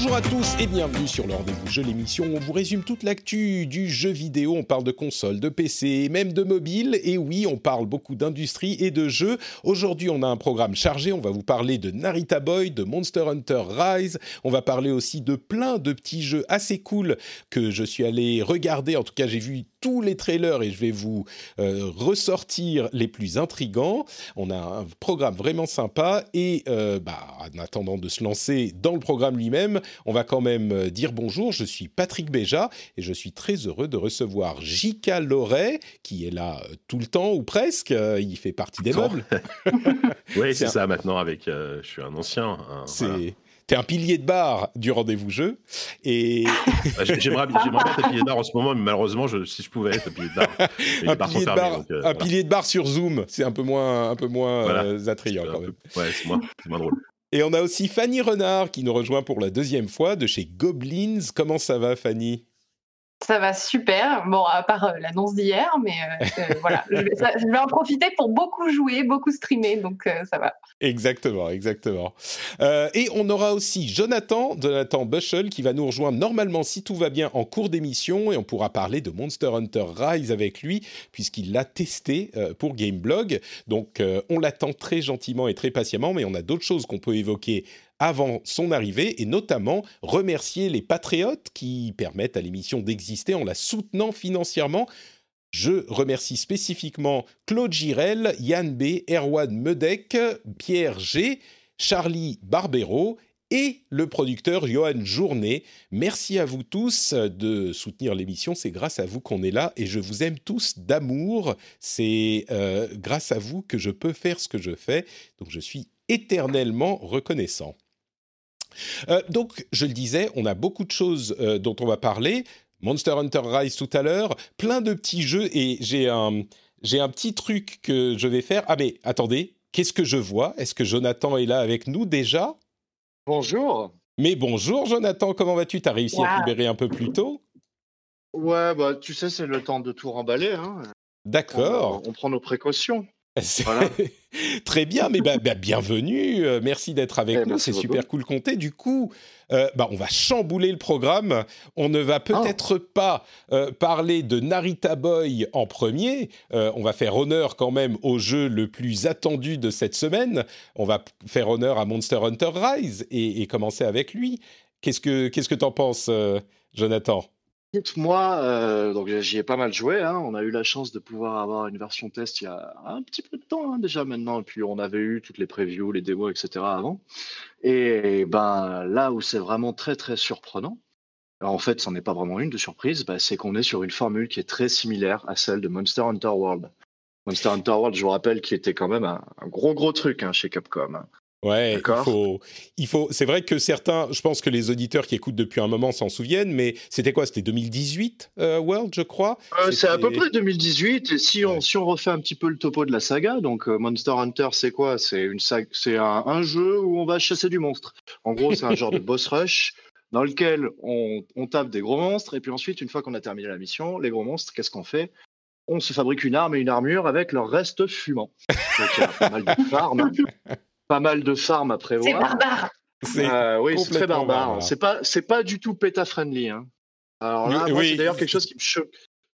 Bonjour à tous et bienvenue sur le rendez-vous jeu l'émission. où On vous résume toute l'actu du jeu vidéo. On parle de consoles, de PC, même de mobile. Et oui, on parle beaucoup d'industrie et de jeux. Aujourd'hui, on a un programme chargé. On va vous parler de Narita Boy, de Monster Hunter Rise. On va parler aussi de plein de petits jeux assez cool que je suis allé regarder. En tout cas, j'ai vu tous les trailers et je vais vous euh, ressortir les plus intrigants. On a un programme vraiment sympa et euh, bah, en attendant de se lancer dans le programme lui-même, on va quand même euh, dire bonjour. Je suis Patrick Béja et je suis très heureux de recevoir Jika Loret qui est là euh, tout le temps ou presque. Euh, il fait partie des meubles. oui, c'est un- ça maintenant. Avec, euh, je suis un ancien. un- C'est voilà. T'es un pilier de bar du rendez-vous jeu et Bah, j'ai- J'aimerais bien être un pilier de bar en ce moment, mais malheureusement, je, si je pouvais être un pilier de bar, mais un pilier de fermés, bar, donc, euh, un voilà. pilier de bar sur Zoom, c'est un peu moins un peu moins Voilà. euh, attrayant quand même. Ouais, c'est moins, c'est moins drôle. Et on a aussi Fanny Renard qui nous rejoint pour la deuxième fois de chez Goblins. Comment ça va, Fanny? Ça va super. Bon, à part euh, l'annonce d'hier, mais euh, euh, voilà, je vais, ça- je vais en profiter pour beaucoup jouer, beaucoup streamer, donc euh, ça va. Exactement, exactement. Et on aura aussi Jonathan, Jonathan Bushel, qui va nous rejoindre normalement, si tout va bien, en cours d'émission, et on pourra parler de Monster Hunter Rise avec lui, puisqu'il l'a testé pour Gameblog. Donc, on l'attend très gentiment et très patiemment, mais on a d'autres choses qu'on peut évoquer avant son arrivée, et notamment remercier les patriotes qui permettent à l'émission d'exister en la soutenant financièrement. Je remercie spécifiquement Claude Girel, Yann B, Erwan Medek, Pierre G, Charlie Barbero et le producteur Johan Journet. Merci à vous tous de soutenir l'émission. C'est grâce à vous qu'on est là et je vous aime tous d'amour. C'est euh, grâce à vous que je peux faire ce que je fais. Donc je suis éternellement reconnaissant. Euh, donc, je le disais, on a beaucoup de choses euh, dont on va parler. Monster Hunter Rise tout à l'heure, plein de petits jeux et j'ai un, j'ai un petit truc que je vais faire. Ah mais attendez, qu'est-ce que je vois? Est-ce que Jonathan est là avec nous déjà? Bonjour. Mais bonjour Jonathan, comment vas-tu? T'as réussi à libérer un peu plus tôt? Ouais, bah tu sais, c'est le temps de tout remballer. Hein. D'accord. On, on prend nos précautions. Voilà. Très bien, mais bah, bah, bienvenue. euh, merci d'être avec Eh, nous. merci C'est super cool compter. Du coup, euh, bah, on va chambouler le programme. On ne va peut-être pas euh, parler de Narita Boy en premier. On va faire honneur quand même au jeu le plus attendu de cette semaine. On va faire honneur à Monster Hunter Rise et, et commencer avec lui. Qu'est-ce que qu'est-ce que t'en penses, Jonathan? Moi, euh, donc j'y ai pas mal joué. Hein. On a eu la chance de pouvoir avoir une version test il y a un petit peu de temps hein, déjà maintenant. Et puis on avait eu toutes les previews, les démos, etc. avant. Et ben là où c'est vraiment très très surprenant, en fait, c'en est pas vraiment une de surprise, bah, c'est qu'on est sur une formule qui est très similaire à celle de Monster Hunter World. Monster Hunter World, je vous rappelle, qui était quand même un, un gros gros truc hein, chez Capcom. Ouais, il faut, il faut. C'est vrai que certains, je pense que les auditeurs qui écoutent depuis un moment s'en souviennent, mais c'était quoi? C'était 2018 euh, World, je crois? Euh, c'est à peu près 2018. Et si on, Ouais. si on refait un petit peu le topo de la saga, donc euh, Monster Hunter, c'est quoi? C'est une c'est un, un jeu où on va chasser du monstre. En gros, c'est un genre de boss rush dans lequel on, on tape des gros monstres et puis ensuite, une fois qu'on a terminé la mission, les gros monstres, qu'est-ce qu'on fait? On se fabrique une arme et une armure avec leur reste fumant. Donc il y a pas mal de farm, hein. Pas mal de farm à C'est prévoir. barbare. C'est Euh, oui, c'est très barbare. barbare. C'est pas, c'est pas du tout péta friendly. Hein. Alors là, Oui, c'est d'ailleurs quelque chose qui me choque.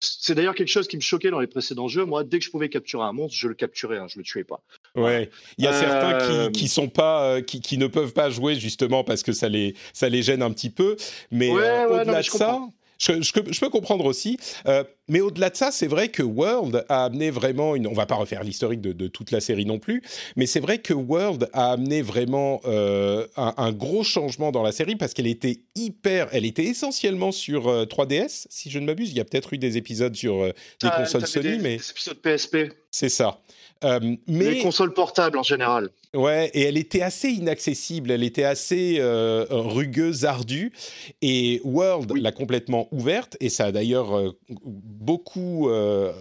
C'est d'ailleurs quelque chose qui me choquait dans les précédents jeux. Moi, dès que je pouvais capturer un monstre, je le capturais, hein, je le tuais pas. Ouais, il y a Euh, certains qui, qui sont pas, euh, qui, qui ne peuvent pas jouer justement parce que ça les, ça les gêne un petit peu. Mais Ouais, euh, ouais, non, au-delà mais de ça, comprends. Je, je, je, peux comprendre aussi. Euh, mais au-delà de ça, c'est vrai que World a amené vraiment une. On va pas refaire l'historique de, de, toute la série non plus, mais c'est vrai que World a amené vraiment euh, un, un, gros changement dans la série parce qu'elle était hyper. Elle était essentiellement sur 3DS, euh, si je ne m'abuse. Il y a peut-être eu des épisodes sur des ah, consoles Sony, des, mais. Des épisodes PSP. C'est ça. Euh, mais les consoles portables en général. Ouais, et elle était assez inaccessible, elle était assez euh, rugueuse, ardue. Et World oui. l'a complètement ouverte, et ça a d'ailleurs euh, beaucoup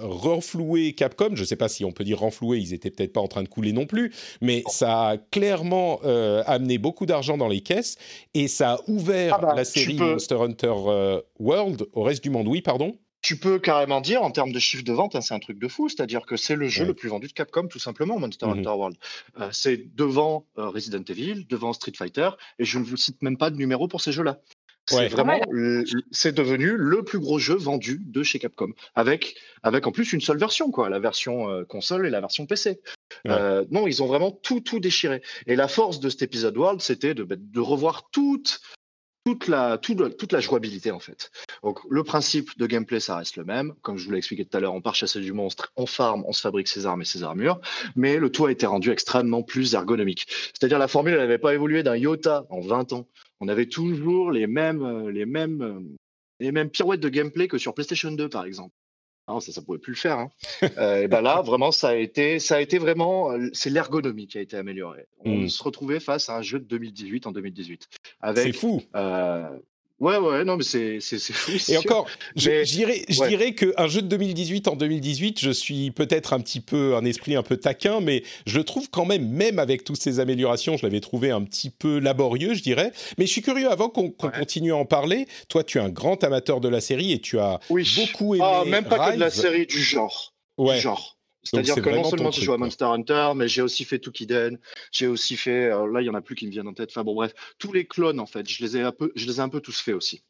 renfloué Capcom. Je ne sais pas si on peut dire renfloué, ils étaient peut-être pas en train de couler non plus, mais ça a clairement amené beaucoup d'argent dans les caisses, et ça a ouvert ah bah, la série peux... Monster Hunter World au reste du monde. Oui, pardon? Tu peux carrément dire en termes de chiffre de vente, hein, c'est un truc de fou, c'est-à-dire que c'est le jeu ouais. le plus vendu de Capcom, tout simplement, Monster mm -hmm. Hunter World. Euh, c'est devant euh, Resident Evil, devant Street Fighter, et je ne vous cite même pas de numéro pour ces jeux-là. C'est ouais. vraiment, c'est devenu le plus gros jeu vendu de chez Capcom, avec avec en plus une seule version, quoi, la version euh, console et la version PC. Ouais. Euh, non, ils ont vraiment tout tout déchiré. Et la force de cet épisode World, c'était de, de revoir toute toute la, jouabilité en fait. Donc le principe de gameplay ça reste le même, comme je vous l'ai expliqué tout à l'heure, on part chasser du monstre, on farm, on se fabrique ses armes et ses armures, mais le tout a été rendu extrêmement plus ergonomique. C'est-à-dire la formule n'avait pas évolué d'un iota en 20 ans. On avait toujours les mêmes, les mêmes, les mêmes pirouettes de gameplay que sur PlayStation 2 par exemple. Non, ça, ça pouvait plus le faire. Hein. euh, et ben là, vraiment, ça a été, ça a été vraiment, c'est l'ergonomie qui a été améliorée. On mm. se retrouvait face à un jeu de 2018 en 2018. C'est fou. Euh, Ouais, ouais, non, mais c'est fou. Et sûr. encore, je, mais, dirais, je ouais. dirais qu'un jeu de 2018 en 2018, je suis peut-être un petit peu, un esprit un peu taquin, mais je le trouve quand même, même avec toutes ces améliorations, je l'avais trouvé un petit peu laborieux, je dirais. Mais je suis curieux, avant qu'on qu ouais. continue à en parler, toi, tu es un grand amateur de la série et tu as oui. beaucoup aimé. Ah, même pas Rise. que de la série, du genre. Ouais. Du genre. C'est-à-dire que non seulement j'ai joué à Monster Hunter, mais j'ai aussi fait Tukiden, j'ai aussi fait, euh, là il y en a plus qui me viennent en tête. Enfin bon bref, tous les clones en fait, je les ai un peu, je les ai un peu tous faits aussi.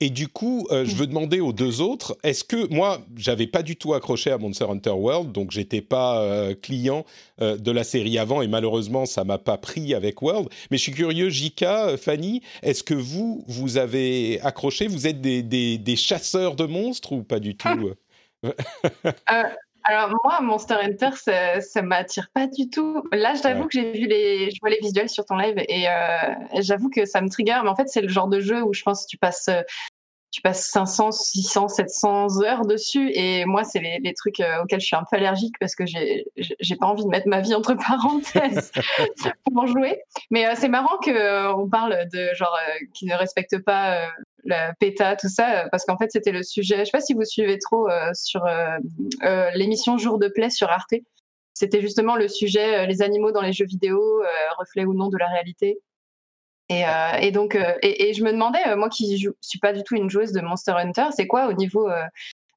Et du coup, euh, je veux demander aux deux autres, est-ce que moi, j'avais pas du tout accroché à Monster Hunter World, donc j'étais pas euh, client euh, de la série avant, et malheureusement, ça m'a pas pris avec World. Mais je suis curieux, Jika, Fanny, est-ce que vous, vous avez accroché? Vous êtes des, des, des, chasseurs de monstres ou pas du tout? alors moi, Monster Hunter, ça, ça m'attire pas du tout. Là, j'avoue ouais. que j'ai vu les, je vois les visuels sur ton live et euh, j'avoue que ça me trigger. Mais en fait, c'est le genre de jeu où je pense que tu passes, tu passes 500, 600, 700 heures dessus. Et moi, c'est les, les, trucs euh, auxquels je suis un peu allergique parce que j'ai, j'ai pas envie de mettre ma vie entre parenthèses pour en jouer. Mais euh, c'est marrant que euh, on parle de genre euh, qui ne respecte pas la PETA, tout ça, parce qu'en fait, c'était le sujet. Je sais pas si vous suivez trop euh, sur euh, euh, l'émission Jour de Play sur Arte. C'était justement le sujet les animaux dans les jeux vidéo, reflet ou non de la réalité. Et, et donc, et, je me demandais, moi qui joue, suis pas du tout une joueuse de Monster Hunter, c'est quoi au niveau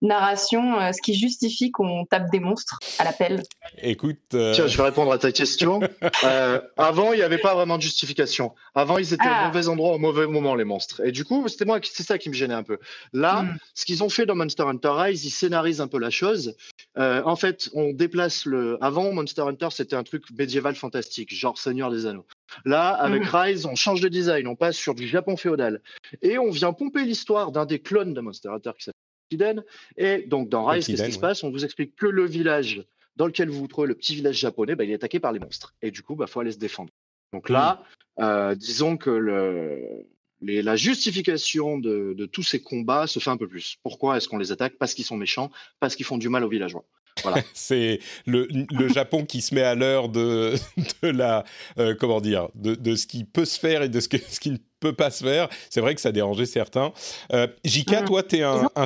narration, euh, ce qui justifie qu'on tape des monstres à l'appel Écoute. Euh... Tiens, je vais répondre à ta question. euh, avant, il n'y avait pas vraiment de justification. Avant, ils étaient ah. au mauvais endroit au mauvais moment, les monstres. Et du coup, c'était moi, c'est ça qui me gênait un peu. Là, mm. ce qu'ils ont fait dans Monster Hunter Rise, ils scénarisent un peu la chose. Euh, en fait, on déplace le. Avant, Monster Hunter, c'était un truc médiéval fantastique, genre Seigneur des Anneaux. Là, avec mmh. Rise, on change de design, on passe sur du Japon féodal. Et on vient pomper l'histoire d'un des clones de Monster Hunter qui s'appelle Kiden. Et donc, dans Rise, qu'est-ce qui se passe? On vous explique que le village dans lequel vous vous trouvez, le petit village japonais, bah, il est attaqué par les monstres. Et du coup, il bah, faut aller se défendre. Donc là, mmh. euh, disons que le, les, la justification de, de, tous ces combats se fait un peu plus. Pourquoi est-ce qu'on les attaque? Parce qu'ils sont méchants, parce qu'ils font du mal aux villageois. Voilà. c'est le, le Japon qui se met à l'heure de, de la euh, comment dire de, de, ce qui peut se faire et de ce, que, ce qui ne peut pas se faire. C'est vrai que ça dérangeait certains. Euh, Jika, toi, tu es un, un...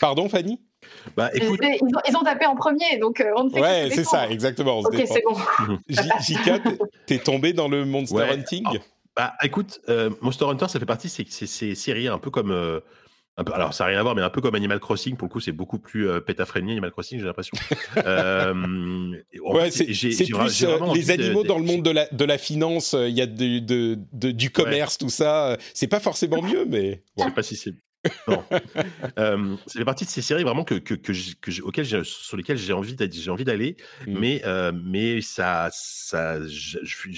Pardon, Fanny? Bah, écoute... ils, ont, ils, ont, tapé en premier, donc euh, on ne fait Ouais, c'est ça, exactement. ok, c'est bon. Jika, t'es tombé dans le Monster ouais. Hunting? Oh, Bah, écoute, euh, Monster Hunter, ça fait partie de ces, séries un peu comme euh, peu, alors ça n'a rien à voir, mais un peu comme Animal Crossing, pour le coup, c'est beaucoup plus euh, pétafrénie Animal Crossing, j'ai l'impression. euh, ouais, c'est plus euh, les animaux de, dans le monde de la, de la finance, il y a de, de, de du commerce, ouais. tout ça. C'est pas forcément mieux, mais. Je sais pas si c'est. Non. euh, ça fait partie de ces séries vraiment que, que, que, que auxquelles sur lesquelles j'ai envie j'ai envie d'aller, mmh. mais euh, mais ça ça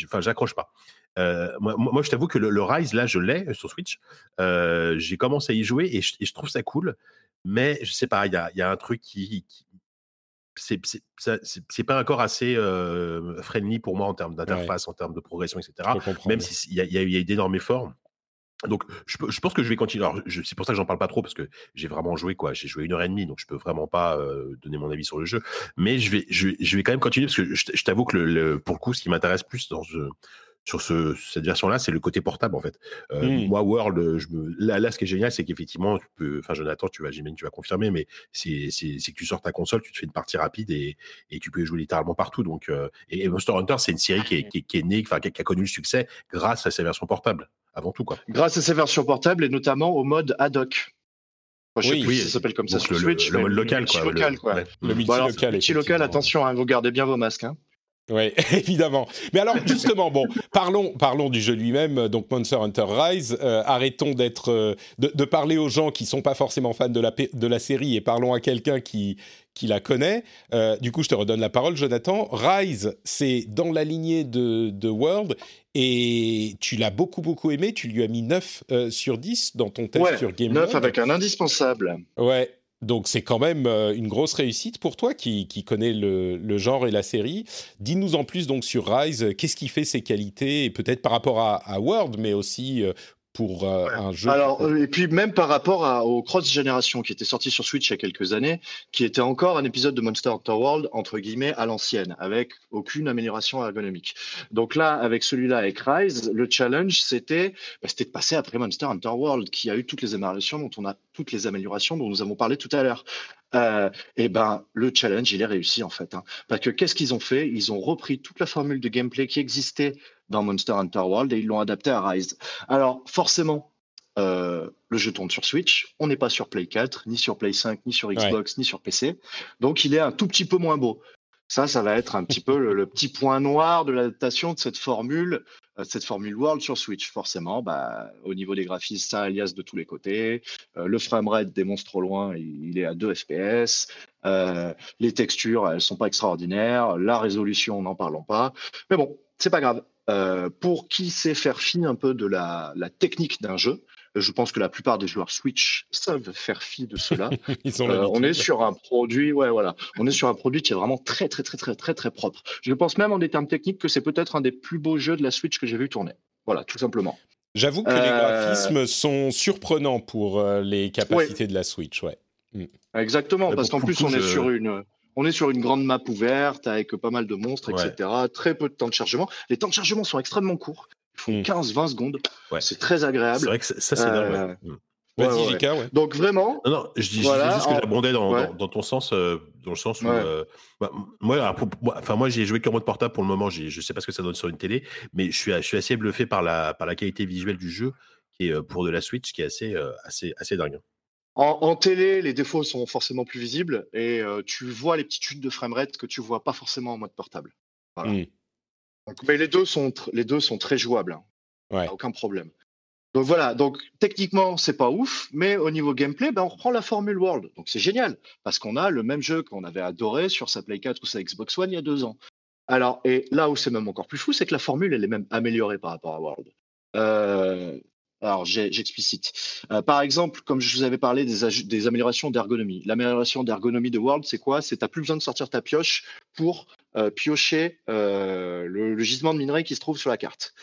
enfin j'accroche pas. moi, moi, je t'avoue que le, Rise, là, je l'ai sur Switch. J'ai commencé à y jouer et je, trouve ça cool. Mais je sais pas, il y a, y a, un truc qui, c'est pas encore assez friendly pour moi en termes d'interface, en termes de progression, etc. Même s'il y, a, y a d'énormes efforts. Donc, je, je, pense que je vais continuer. c'est pour ça que j'en parle pas trop parce que j'ai vraiment joué quoi. J'ai joué une heure et demie, donc je peux vraiment pas donner mon avis sur le jeu. Mais je vais, je, je vais quand même continuer parce que je, t'avoue que le, pour le coup, ce qui m'intéresse plus dans ce, sur ce, cette version-là, c'est le côté portable en fait. Euh, mmh. Moi, World, je me... là, là, ce qui est génial, c'est qu'effectivement, tu peux, enfin, Jonathan, tu vas, j'imagine, tu vas confirmer, mais c'est, que tu sors ta console, tu te fais une partie rapide et, et tu peux jouer littéralement partout. Donc, euh, et, Monster Hunter, c'est une série qui est, qui, qui est née, enfin, qui, a connu le succès grâce à sa version portable, avant tout quoi. Grâce à sa version portable et notamment au mode ad hoc. oui, oui, ça s'appelle comme ça sur le, Switch. Le, mode local, quoi. Local, quoi. Le, multi-local. multi-local, attention, hein, vous gardez bien vos masques. Hein. Oui, évidemment. Mais alors, justement, bon, parlons, parlons du jeu lui-même, donc Monster Hunter Rise. Euh, arrêtons d'être, euh, de, parler aux gens qui sont pas forcément fans de la, de la série et parlons à quelqu'un qui, qui la connaît. Euh, du coup, je te redonne la parole, Jonathan. Rise, c'est dans la lignée de, de World et tu l'as beaucoup, beaucoup aimé. Tu lui as mis 9 sur 10 dans ton test sur Game 9 avec un indispensable. Ouais, donc c'est quand même euh, une grosse réussite pour toi qui, connais le, genre et la série. Dis-nous en plus donc sur Rise, qu'est-ce qui fait ses qualités peut-être par rapport à, à World, mais aussi euh, pour euh, un jeu. Alors, euh, et puis même par rapport à, au Cross Génération qui était sorti sur Switch il y a quelques années, qui était encore un épisode de Monster Hunter World entre guillemets à l'ancienne, avec aucune amélioration ergonomique. Donc là, avec celui-là, avec Rise, le challenge c'était, bah, de passer après Monster Hunter World, qui a eu toutes les améliorations dont on a toutes les améliorations dont nous avons parlé tout à l'heure. Euh, et ben le challenge il est réussi en fait, hein. parce que qu'est-ce qu'ils ont fait? Ils ont repris toute la formule de gameplay qui existait dans Monster Hunter World et ils l'ont adapté à Rise. Alors forcément, euh, le jeu tourne sur Switch, on n'est pas sur Play 4, ni sur Play 5, ni sur Xbox, ni sur PC, donc il est un tout petit peu moins beau. Ça, ça va être un petit peu le, petit point noir de l'adaptation de cette formule, euh, cette formule World sur Switch. Forcément, bah, au niveau des graphismes, ça alias de tous les côtés. Euh, le framerate des monstres loin, il, est à 2 FPS. les textures, elles sont pas extraordinaires. La résolution, n'en parlons pas. Mais bon, c'est pas grave. Euh, pour qui sait faire fi un peu de la, technique d'un jeu, je pense que la plupart des joueurs Switch savent faire fi de cela. Euh, on est sur un produit, ouais, voilà, on est sur un produit qui est vraiment très, très, très, très, très, très propre. Je pense même en des termes techniques que c'est peut-être un des plus beaux jeux de la Switch que j'ai vu tourner. Voilà, tout simplement. J'avoue que les euh, graphismes sont surprenants pour les capacités de la Switch, ouais. Mm. Exactement, parce qu'en plus on est sur une on est sur une grande map ouverte avec pas mal de monstres, etc. Très peu de temps de chargement. Les temps de chargement sont extrêmement courts. Ils font 15-20 hmm. secondes. C'est très agréable. C'est vrai que ça, c'est dingue. Euh, hmm. Vas-y, ouais, Donc vraiment. Non, non, je dis, juste que j'abondais dans, dans, ton sens, euh, dans le sens où, euh, bah, moi, enfin moi, j'ai joué qu'en mode portable pour le moment. Je sais pas ce que ça donne sur une télé, mais je suis, je suis assez bluffé par la, par la qualité visuelle du jeu, qui est pour de la Switch, qui est assez, assez, assez dingue. En, télé, les défauts sont forcément plus visibles et euh, tu vois les petites chutes de framerate que tu vois pas forcément en mode portable. Mmh. Mais les deux sont les deux sont très jouables. Hein. Aucun problème. Donc voilà, donc techniquement c'est pas ouf, mais au niveau gameplay, ben, on reprend la formule World. Donc c'est génial parce qu'on a le même jeu qu'on avait adoré sur sa Play 4 ou sa Xbox One il y a deux ans. Alors et là où c'est même encore plus fou, c'est que la formule elle est même améliorée par rapport à World. Euh, alors, j'explicite. Euh, par exemple, comme je vous avais parlé des, améliorations d'ergonomie. L'amélioration d'ergonomie de World, c'est quoi? C'est tu n'as plus besoin de sortir ta pioche pour euh, piocher euh, le, gisement de minerai qui se trouve sur la carte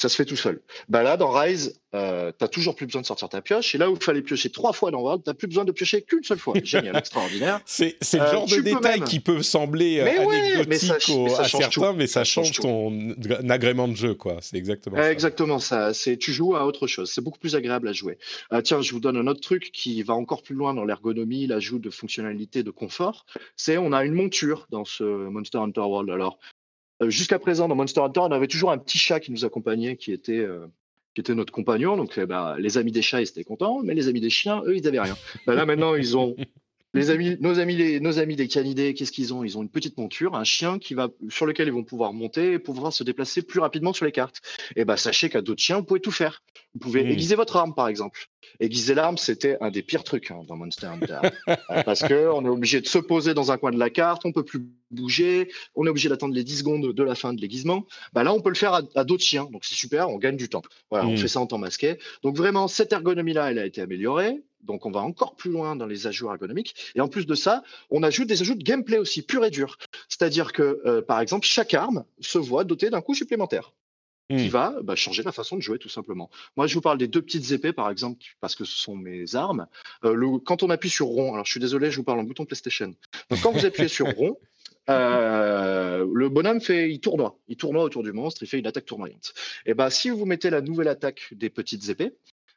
ça se fait tout seul. Bah là, dans Rise, euh, tu toujours plus besoin de sortir ta pioche. Et là où il fallait piocher trois fois dans World, tu plus besoin de piocher qu'une seule fois. Génial, extraordinaire. C'est le euh, genre de détail qui peut sembler euh, anecdotique à certains, mais ça, change, ton agrément de jeu. quoi. C'est exactement ça. Exactement ça. Tu joues à autre chose. C'est beaucoup plus agréable à jouer. Euh, tiens, je vous donne un autre truc qui va encore plus loin dans l'ergonomie, l'ajout de fonctionnalités, de confort. C'est on a une monture dans ce Monster Hunter World. Alors, euh, jusqu'à présent, dans Monster Hunter, on avait toujours un petit chat qui nous accompagnait, qui était, euh, qui était notre compagnon. Donc, eh ben, les amis des chats, ils étaient contents, mais les amis des chiens, eux, ils n'avaient rien. Ben là, maintenant, ils ont Les amis, nos amis, les, nos amis des canidés, qu'est-ce qu'ils ont? Ils ont une petite monture, un chien qui va sur lequel ils vont pouvoir monter et pouvoir se déplacer plus rapidement sur les cartes. Et ben sachez qu'à d'autres chiens, vous pouvez tout faire. Vous pouvez mmh. aiguiser votre arme, par exemple. Aiguiser l'arme, c'était un des pires trucs hein, dans Monster Hunter, euh, parce que on est obligé de se poser dans un coin de la carte, on peut plus bouger, on est obligé d'attendre les 10 secondes de la fin de l'aiguisement. Bah là, on peut le faire à, d'autres chiens, donc c'est super, on gagne du temps. Voilà, on mmh. fait ça en temps masqué. Donc vraiment, cette ergonomie-là, elle a été améliorée. Donc on va encore plus loin dans les ajouts ergonomiques. Et en plus de ça, on ajoute des ajouts de gameplay aussi, pur et dur. C'est-à-dire que, euh, par exemple, chaque arme se voit dotée d'un coup supplémentaire qui mmh. va bah, changer la façon de jouer tout simplement. Moi, je vous parle des deux petites épées, par exemple, parce que ce sont mes armes. Euh, le, quand on appuie sur rond, alors je suis désolé, je vous parle en bouton PlayStation. Donc quand vous appuyez sur rond, euh, le bonhomme fait, il tournoie, il tournoie autour du monstre, il fait une attaque tournoyante. Et ben, si vous mettez la nouvelle attaque des petites épées,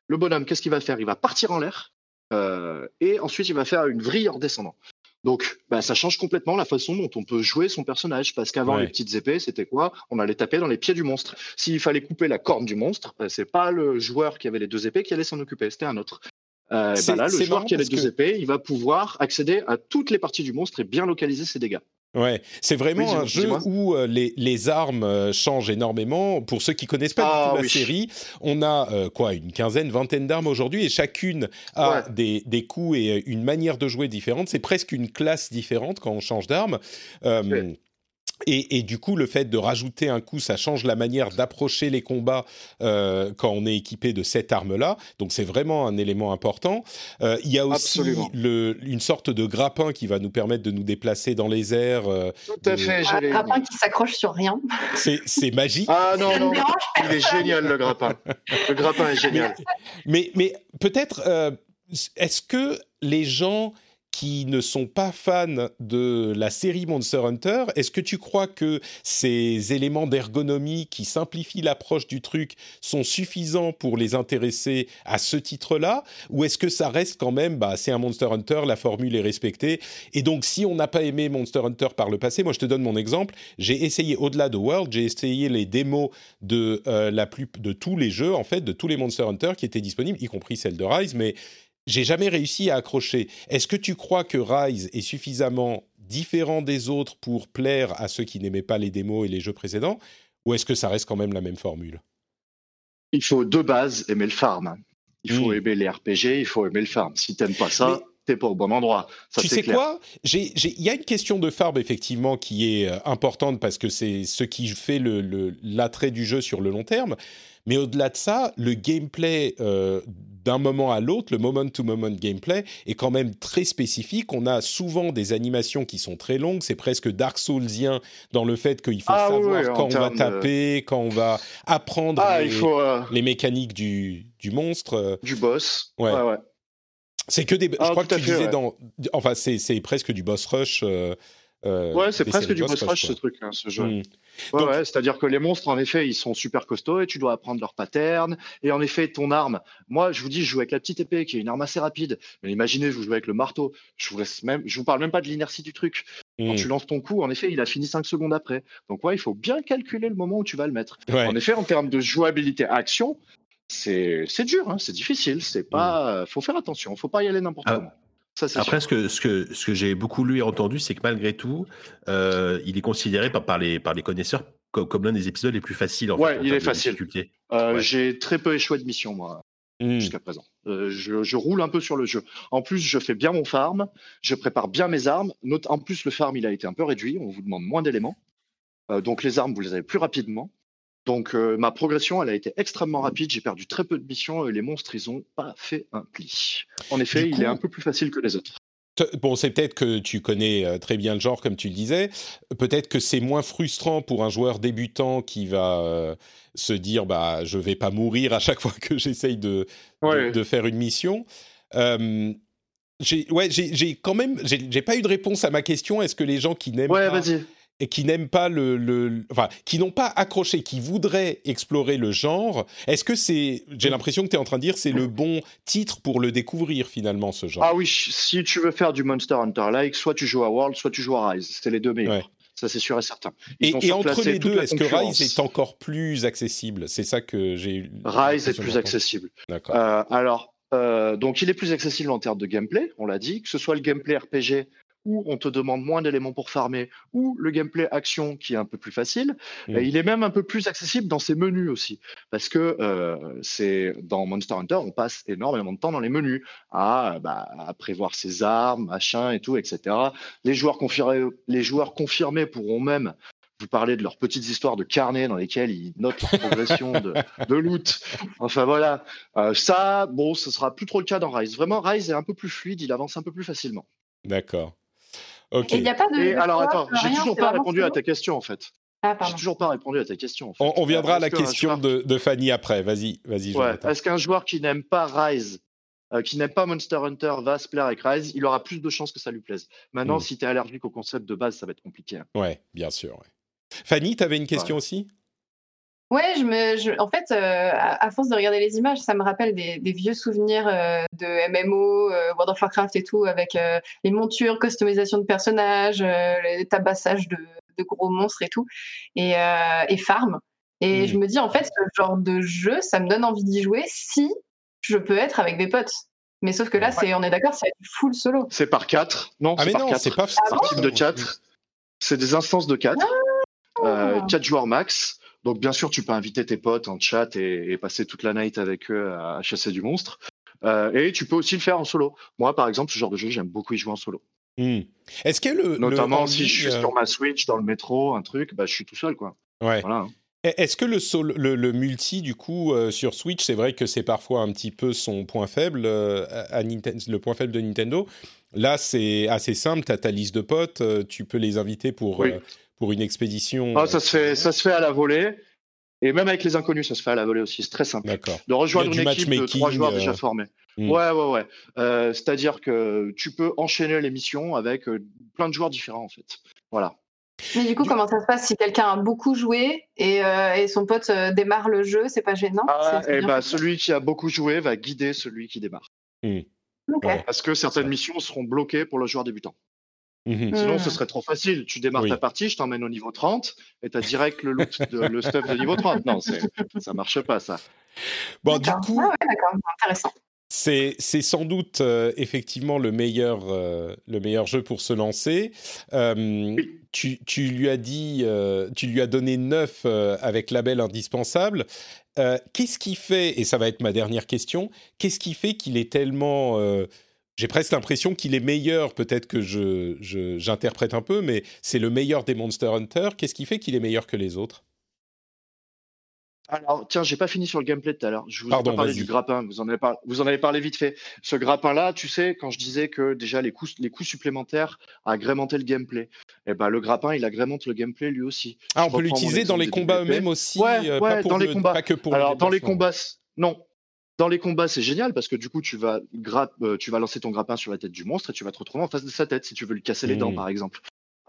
le bonhomme, qu'est-ce qu'il va faire? Il va partir en l'air euh, et ensuite il va faire une vrille en descendant. Donc, bah, ça change complètement la façon dont on peut jouer son personnage. Parce qu'avant, les petites épées, c'était quoi? On allait taper dans les pieds du monstre. S'il fallait couper la corne du monstre, bah, c'est pas le joueur qui avait les deux épées qui allait s'en occuper, c'était un autre. Euh, bah là, le joueur qui a les deux épées, il va pouvoir accéder à toutes les parties du monstre et bien localiser ses dégâts. Ouais, c'est vraiment un jeu où euh, les, les, armes euh, changent énormément. Pour ceux qui connaissent pas du tout ah la série, on a euh, quoi une quinzaine, vingtaine d'armes aujourd'hui et chacune a des, des coups et une manière de jouer différente. C'est presque une classe différente quand on change d'arme. Et, du coup, le fait de rajouter un coup, ça change la manière d'approcher les combats euh, quand on est équipé de cette arme-là. Donc c'est vraiment un élément important. Euh, il y a aussi le, une sorte de grappin qui va nous permettre de nous déplacer dans les airs. Euh, Tout à fait. Un grappin qui s'accroche sur rien. C'est magique. Ah non, non, il est génial le grappin. Le grappin est génial. Mais, mais, mais peut-être, est-ce que les gens qui ne sont pas fans de la série Monster Hunter, est-ce que tu crois que ces éléments d'ergonomie qui simplifient l'approche du truc sont suffisants pour les intéresser à ce titre-là Ou est-ce que ça reste quand même, bah, c'est un Monster Hunter, la formule est respectée Et donc, si on n'a pas aimé Monster Hunter par le passé, moi je te donne mon exemple, j'ai essayé au-delà de World, j'ai essayé les démos de, euh, la plus, de tous les jeux, en fait, de tous les Monster Hunter qui étaient disponibles, y compris celle de Rise, mais j'ai jamais réussi à accrocher. Est-ce que tu crois que Rise est suffisamment différent des autres pour plaire à ceux qui n'aimaient pas les démos et les jeux précédents Ou est-ce que ça reste quand même la même formule? Il faut de base aimer le farm. Il faut hmm. aimer les RPG, il faut aimer le farm. Si tu n'aimes pas ça, tu n'es pas au bon endroit. tu sais quoi? Il y a une question de farm effectivement qui est euh, importante parce que c'est ce qui fait l'attrait le, du jeu sur le long terme. Mais au-delà de ça, le gameplay euh, d'un moment à l'autre, le moment-to-moment gameplay est quand même très spécifique. On a souvent des animations qui sont très longues. C'est presque Dark Soulsien dans le fait qu'il faut ah savoir quand on va taper, quand on va apprendre ah, euh, les, mécaniques du, du, monstre. Du boss. Ouais. ouais, C'est que des. je ah, crois que tu disais dans. Enfin, c'est presque du boss rush. Euh, euh, ouais, c'est presque du boss rush, ce truc, hein, ce jeu. Hmm. Ouais, c'est-à-dire que les monstres, en effet, ils sont super costauds et tu dois apprendre leur pattern. Et en effet, ton arme, moi, je vous dis, je joue avec la petite épée qui est une arme assez rapide. Mais imaginez, vous jouez avec le marteau. Je vous laisse même, je vous parle même pas de l'inertie du truc. Quand hmm. tu lances ton coup, en effet, il a fini 5 secondes après. Donc, ouais, il faut bien calculer le moment où tu vas le mettre. En effet, en termes de jouabilité action, c'est dur, hein, c'est difficile. C'est pas, hmm. faut faire attention. Faut pas y aller n'importe ah, comment. Après, ce que, ce que, ce que j'ai beaucoup lu et entendu, c'est que malgré tout, euh, il est considéré par, par, les, par les connaisseurs comme, l'un des épisodes les plus faciles. En ouais, il est facile. Euh, j'ai très peu échoué de mission, moi, mmh. jusqu'à présent. Euh, je, je, roule un peu sur le jeu. En plus, je fais bien mon farm, je prépare bien mes armes. en plus, le farm, il a été un peu réduit, on vous demande moins d'éléments. donc les armes, vous les avez plus rapidement. Donc euh, ma progression, elle a été extrêmement rapide. J'ai perdu très peu de missions et les monstres, ils ont pas fait un pli. En effet, il est un peu plus facile que les autres. Bon, c'est peut-être que tu connais euh, très bien le genre, comme tu le disais. Peut-être que c'est moins frustrant pour un joueur débutant qui va euh, se dire, bah, je vais pas mourir à chaque fois que j'essaye de, de, faire une mission. j'ai, ouais, quand même, j'ai pas eu de réponse à ma question. Est-ce que les gens qui n'aiment ouais, pas qui n'aiment pas le, enfin, qui n'ont pas accroché, qui voudraient explorer le genre, est-ce que c'est, j'ai l'impression que tu es en train de dire, c'est le bon titre pour le découvrir finalement ce genre? Ah oui, si tu veux faire du Monster Hunter-like, soit tu joues à World, soit tu joues à Rise. C'est les deux meilleurs. Ça, c'est sûr et certain. et, entre les deux, est-ce que Rise est encore plus accessible? C'est ça que j'ai. Rise est plus accessible. D'accord. Euh, alors, donc, il est plus accessible en termes de gameplay, on l'a dit, que ce soit le gameplay RPG où on te demande moins d'éléments pour farmer, ou le gameplay action qui est un peu plus facile. Mmh. il est même un peu plus accessible dans ses menus aussi, parce que euh, c'est dans Monster Hunter, on passe énormément de temps dans les menus à, bah, à prévoir ses armes, machin et tout, etc. Les joueurs confirmés, les joueurs confirmés pourront même vous parler de leurs petites histoires de carnet dans lesquelles ils notent leur progression de, de, loot. Enfin voilà, euh, ça, bon, ce sera plus trop le cas dans Rise. Vraiment, Rise est un peu plus fluide, il avance un peu plus facilement. D'accord. Ok. Et, y a pas de, alors attends, j'ai toujours pas répondu à ta question en fait. Ah, j'ai toujours pas répondu à ta question. En fait. on, viendra à la question de, de, Fanny après. Vas-y, vas-y. Ouais. Est-ce qu'un joueur qui n'aime pas Rise, euh, qui n'aime pas Monster Hunter, va se plaire avec Rise Il aura plus de chances que ça lui plaise. Maintenant, hmm. si tu es allergique au concept de base, ça va être compliqué. Hein. Ouais, bien sûr. Fanny, tu avais une question aussi? Ouais, je me, en fait, euh, à, force de regarder les images, ça me rappelle des, vieux souvenirs euh, de MMO, euh, World of Warcraft et tout, avec les montures, customisation de personnages, les tabassages de, gros monstres et tout, et, et farm. Et je me dis, en fait, ce genre de jeu, ça me donne envie d'y jouer si je peux être avec des potes. Mais sauf que là, c'est, on est d'accord, c'est full solo. C'est par 4 Non, ah c'est par 4. C'est pas ah type de 4. C'est des instances de 4. Ah. 4 joueurs max. Donc bien sûr, tu peux inviter tes potes en chat et, passer toute la night avec eux à, chasser du monstre. Euh, et tu peux aussi le faire en solo. Moi, par exemple, ce genre de jeu, j'aime beaucoup y jouer en solo. Hmm. Est-ce que le notamment si je suis sur euh, ma Switch dans le métro, un truc, bah je suis tout seul quoi. Ouais. Est-ce que le, le, multi, du coup, euh, sur Switch, c'est vrai que c'est parfois un petit peu son point faible, à le point faible de Nintendo. Là, c'est assez simple, tu as ta liste de potes, tu peux les inviter pour, pour une expédition ah, ça, se fait, ça se fait à la volée. Et même avec les inconnus, ça se fait à la volée aussi. C'est très simple. De rejoindre une équipe de trois joueurs déjà euh, formés. Hmm. Ouais, ouais, ouais. Euh, c'est-à-dire que tu peux enchaîner les missions avec euh, plein de joueurs différents, en fait. Voilà. Mais du coup, comment ça se passe si quelqu'un a beaucoup joué et, et son pote démarre le jeu C'est pas gênant? Ah, et eh bah, Celui qui a beaucoup joué va guider celui qui démarre. Hmm. Parce que certaines missions seront bloquées pour le joueur débutant. Mmh Sinon, ce serait trop facile. Tu démarres ta partie, je t'emmène au niveau 30 et tu as direct le loot, de, le stuff de niveau 30. Non, ça marche pas, ça. Bon, du coup. Ah d'accord, intéressant. C'est, sans doute euh, effectivement le meilleur, euh, le meilleur jeu pour se lancer. Euh, tu, tu, lui as dit, tu lui as donné 9 avec label indispensable. qu'est-ce qui fait, et ça va être ma dernière question, qu'est-ce qui fait qu'il est tellement j'ai presque l'impression qu'il est meilleur, peut-être que je, j'interprète un peu, mais c'est le meilleur des Monster Hunter. Qu'est-ce qui fait qu'il est meilleur que les autres? Alors, tiens, j'ai pas fini sur le gameplay tout à l'heure. Je vous ai parlé du grappin. Vous en, avez vous en avez parlé vite fait. Ce grappin-là, tu sais, quand je disais que déjà les coûts, les coûts supplémentaires agrémentaient le gameplay, eh ben, le grappin, il agrémente le gameplay lui aussi. Ah, on peut l'utiliser dans les combats eux-mêmes aussi Ouais, euh, pas pour dans les combats. Pas que pour Alors, dans les combats, non. Dans les combats, c'est génial parce que du coup, tu vas, euh, tu vas lancer ton grappin sur la tête du monstre et tu vas te retrouver en face de sa tête si tu veux lui casser les dents, par exemple.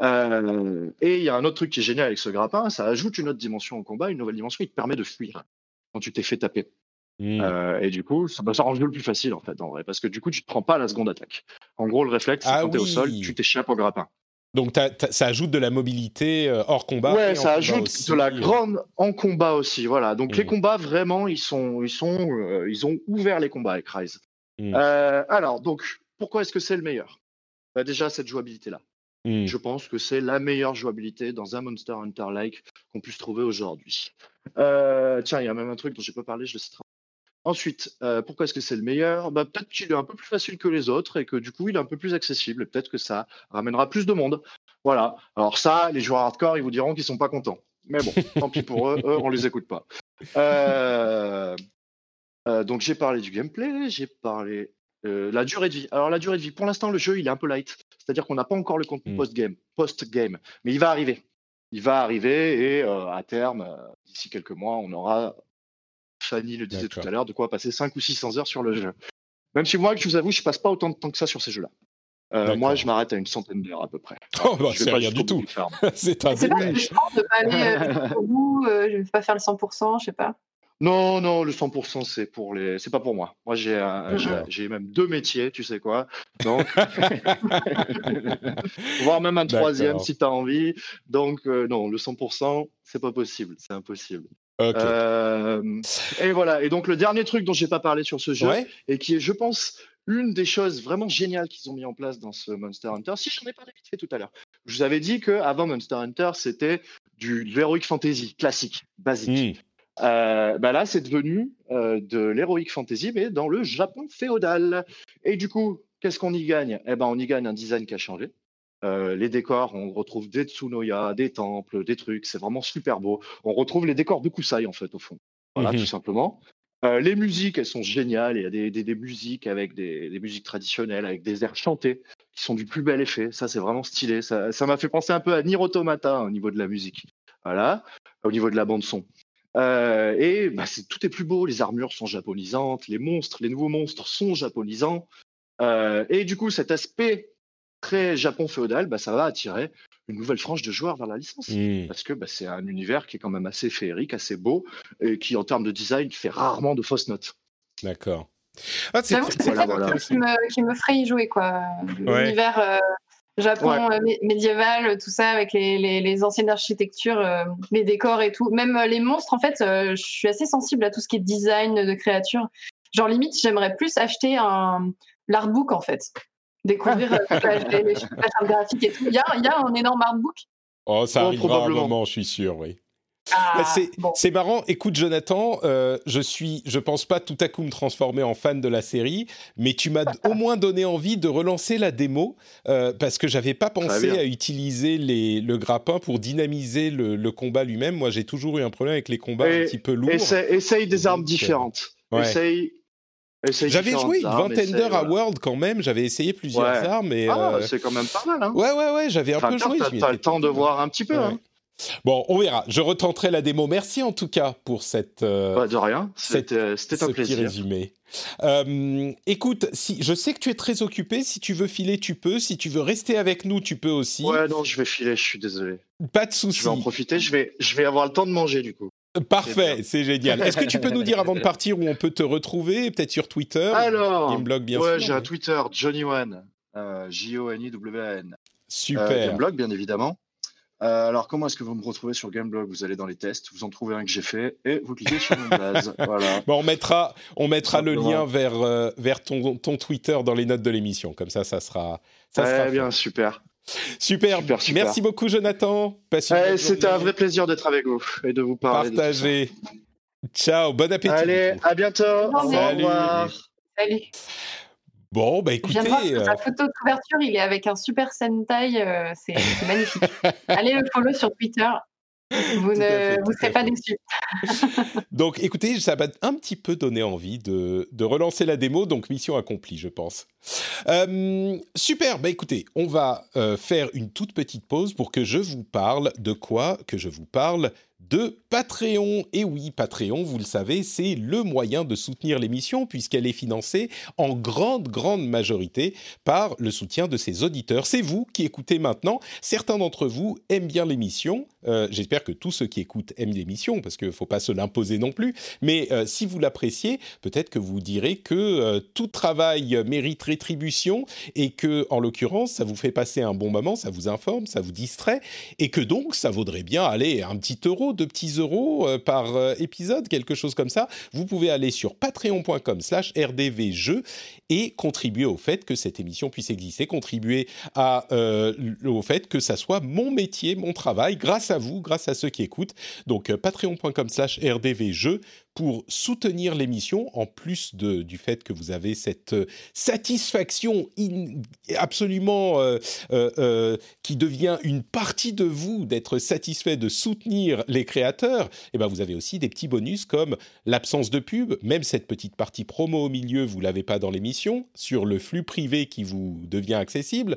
Euh, et il y a un autre truc qui est génial avec ce grappin, ça ajoute une autre dimension au combat, une nouvelle dimension, il te permet de fuir quand tu t'es fait taper. Mmh. Euh, et du coup, ça, bah, ça rend le plus facile en fait, en vrai, parce que du coup, tu te prends pas la seconde attaque. En gros, le réflexe, c'est ah quand tu es au sol, tu t'échappes au grappin. Donc ça ajoute de la mobilité euh, hors combat. Ouais, ça ajoute de la grande en combat aussi. Voilà. Donc les mmh. combats vraiment, ils sont, ils sont, euh, ils ont ouvert les combats avec Rise. Mmh. Euh, alors donc pourquoi est-ce que c'est le meilleur? Bah, Déjà cette jouabilité là. Mmh. Je pense que c'est la meilleure jouabilité dans un Monster Hunter like qu'on puisse trouver aujourd'hui. tiens, il y a même un truc dont j'ai pas parlé, je le citerai Ensuite, euh, pourquoi est-ce que c'est le meilleur? Bah, Peut-être qu'il est un peu plus facile que les autres et que du coup, il est un peu plus accessible. Peut-être que ça ramènera plus de monde. Voilà. Alors ça, les joueurs hardcore, ils vous diront qu'ils sont pas contents. Mais bon, tant pis pour eux, eux, on les écoute pas. Euh, euh, donc j'ai parlé du gameplay, j'ai parlé euh, la durée de vie. Alors la durée de vie, pour l'instant, le jeu, il est un peu light. C'est-à-dire qu'on n'a pas encore le contenu mmh. post-game, post-game. Mais il va arriver. Il va arriver et à terme, d'ici quelques mois, on aura Fanny le disait tout à l'heure, de quoi passer 5 ou 600 heures sur le jeu. Même si moi, je vous avoue, je passe pas autant de temps que ça sur ces jeux-là. Euh, moi, je m'arrête à une centaine d'heures à peu près. Oh, bah, c'est rien du tout. c'est un dépêche. de pas aller euh, au bout, euh, je vais pas faire le 100%, je sais pas. Non, non, le 100% c'est pour les, c'est pas pour moi. Moi j'ai, j'ai même deux métiers, tu sais quoi. Donc, voire même un troisième si tu as envie. Donc non, le 100% c'est pas possible, c'est impossible. Et voilà. Et donc le dernier truc dont j'ai pas parlé sur ce jeu et qui est, je pense, une des choses vraiment géniales qu'ils ont mis en place dans ce Monster Hunter. Si j'en ai parlé vite fait tout à l'heure, je vous avais dit que avant Monster Hunter, c'était du, heroic fantasy classique, basique. Euh, bah là, c'est devenu euh, de l'heroic fantasy, mais dans le Japon féodal. Et du coup, qu'est-ce qu'on y gagne? Eh ben, on y gagne un design qui a changé. Euh, les décors, on retrouve des Tsunoya, des temples, des trucs, c'est vraiment super beau. On retrouve les décors de Kusai, en fait, au fond. Voilà, mhm. tout simplement. les musiques, elles sont géniales. Il y a des, des, musiques avec des, des, musiques traditionnelles, avec des airs chantés, qui sont du plus bel effet. Ça, c'est vraiment stylé. Ça m'a fait penser un peu à Nier Automata hein, au niveau de la musique. Voilà, au niveau de la bande son. Euh, et bah, tout est plus beau, les armures sont japonisantes, les monstres, les nouveaux monstres sont japonisants. Euh, et du coup, cet aspect très Japon féodal, bah, ça va attirer une nouvelle frange de joueurs vers la licence. Mmh. Parce que bah, c'est un univers qui est quand même assez féerique, assez beau, et qui, en termes de design, fait rarement de fausses notes. D'accord. Ah, c'est voilà, qui, me, qui me ferait y jouer, quoi. L'univers euh, Japon euh, médiéval, tout ça, avec les, les, anciennes architectures, euh, les décors et tout. Même euh, les monstres, en fait, je suis assez sensible à tout ce qui est design de créatures. Genre, limite, j'aimerais plus acheter un l'artbook, en fait. Découvrir les, les graphiques et tout. Il y a, il y a un énorme artbook? Oh, ça arrivera un moment, je suis sûr, oui. Ah, c'est marrant. Écoute, Jonathan, euh, je suis, je pense pas tout à coup me transformer en fan de la série, mais tu m'as au moins donné envie de relancer la démo euh, parce que j'avais pas pensé à utiliser les, le grappin pour dynamiser le, combat lui-même. Moi, j'ai toujours eu un problème avec les combats un petit peu lourds. Essaye, des armes euh, différentes. Essaye. J'avais joué une vingtaine d'heures à World quand même, j'avais essayé plusieurs armes. Et, ah, c'est quand même pas mal. Hein. Ouais, ouais, ouais, j'avais un peu joué. T'as le temps de voir un petit peu. Hein. Bon, on verra. Je retenterai la démo. Merci en tout cas pour cette. Euh, de rien. C'était un plaisir. Petit résumé. Euh, écoute, si je sais que tu es très occupé. Si tu veux filer, tu peux. Si tu veux rester avec nous, tu peux aussi. Ouais, non, je vais filer. Je suis désolé. Pas de souci. Je vais en profiter. Je vais, je vais avoir le temps de manger du coup. Parfait, c'est génial. Est-ce que tu peux nous dire avant de partir où on peut te retrouver, peut-être sur Twitter Alors, Gameblog bien ouais, j'ai un Twitter, Johnny One, euh, J-O-N-I-W-A-N. Super. Gameblog, bien évidemment. Euh, alors, comment est-ce que vous me retrouvez sur Gameblog? Vous allez dans les tests, vous en trouvez un que j'ai fait et vous cliquez sur mon base. Voilà. Bon, on mettra, on mettra le lien vers, euh, vers ton, ton, Twitter dans les notes de l'émission. Comme ça, ça sera. Ça sera bien, super. Super. Merci beaucoup, Jonathan. C'était un vrai plaisir d'être avec vous et de vous parler. Partager. Ciao, bon appétit. Allez, à bientôt. Au revoir. Salut. Bon, bah écoutez. Euh... Sa photo de couverture, il est avec un super Sentai, euh, c'est magnifique. Allez le follow sur Twitter. Vous ne vous serez pas déçus. donc, écoutez, ça m'a un petit peu donné envie de, de, relancer la démo, donc mission accomplie, je pense. Euh, super, bah écoutez, on va euh, faire une toute petite pause pour que je vous parle de quoi Que je vous parle de Patreon. Et oui, Patreon, vous le savez, c'est le moyen de soutenir l'émission puisqu'elle est financée en grande, grande majorité par le soutien de ses auditeurs. C'est vous qui écoutez maintenant. Certains d'entre vous aiment bien l'émission. Euh, j'espère que tous ceux qui écoutent aiment l'émission parce qu'il ne faut pas se l'imposer non plus. Mais euh, si vous l'appréciez, peut-être que vous direz que euh, tout travail mérite rétribution et que, en l'occurrence, ça vous fait passer un bon moment, ça vous informe, ça vous distrait et que donc ça vaudrait bien aller un petit euro de petits euros euh, par euh, épisode, quelque chose comme ça, vous pouvez aller sur patreon.com slash rdvjeux et contribuer au fait que cette émission puisse exister, contribuer euh, au fait que ça soit mon métier, mon travail, grâce à vous, grâce à ceux qui écoutent. Donc patreon.com slash rdvjeux pour soutenir l'émission, en plus de, du fait que vous avez cette euh, satisfaction absolument euh, euh, qui devient une partie de vous d'être satisfait de soutenir les créateurs, et eh ben vous avez aussi des petits bonus comme l'absence de pub, même cette petite partie promo au milieu, vous l'avez pas dans l'émission, sur le flux privé qui vous devient accessible.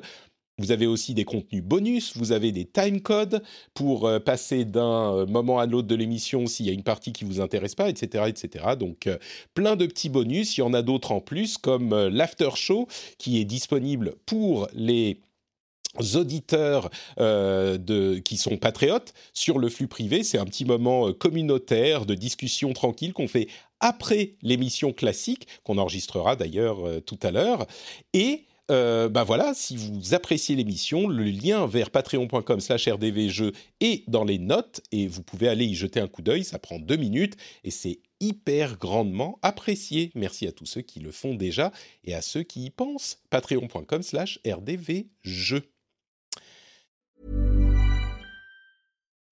Vous avez aussi des contenus bonus, vous avez des time codes pour euh, passer d'un euh, moment à l'autre de l'émission s'il y a une partie qui vous intéresse pas, etc., etc. Donc euh, plein de petits bonus. Il y en a d'autres en plus, comme l'after show qui est disponible pour les auditeurs de, qui sont patriotes sur le flux privé. C'est un petit moment communautaire de discussion tranquille qu'on fait après l'émission classique, qu'on enregistrera d'ailleurs tout à l'heure. Et bah voilà, si vous appréciez l'émission, le lien vers patreon.com slash rdvjeux est dans les notes et vous pouvez aller y jeter un coup d'œil, ça prend deux minutes et c'est hyper grandement apprécié. Merci à tous ceux qui le font déjà et à ceux qui y pensent. patreon.com slash rdvjeux.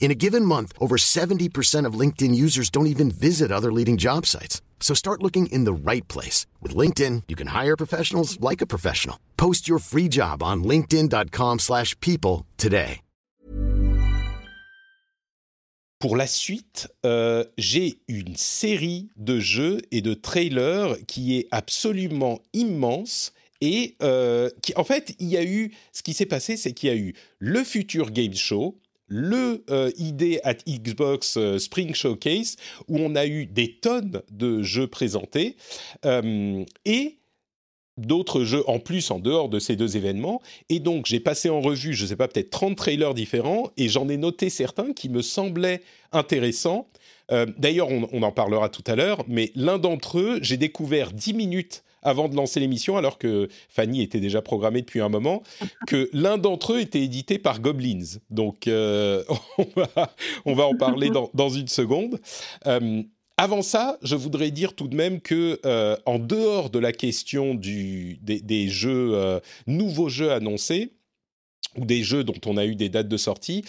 In a given month, over 70% of LinkedIn users don't even visit other leading job sites. So start looking in the right place. With LinkedIn, you can hire professionals like a professional. Post your free job on linkedin.com slash people today. Pour la suite, euh, j'ai une série de jeux et de trailers qui est absolument immense et euh, qui, en fait, il y a eu, ce qui s'est passé, c'est qu'il y a eu le Future Game Show, le euh, ID at Xbox euh, Spring Showcase, où on a eu des tonnes de jeux présentés, euh, et d'autres jeux en plus en dehors de ces deux événements. Et donc j'ai passé en revue, je ne sais pas, peut-être 30 trailers différents, et j'en ai noté certains qui me semblaient intéressants. D'ailleurs, on, on, en parlera tout à l'heure, mais l'un d'entre eux, j'ai découvert 10 minutes avant de lancer l'émission, alors que Fanny était déjà programmée depuis un moment, que l'un d'entre eux était édité par Goblins. Donc, euh, on, va, en parler dans, une seconde. Euh, avant ça, je voudrais dire tout de même que, euh, en dehors de la question des, des jeux, nouveaux jeux annoncés, ou des jeux dont on a eu des dates de sortie,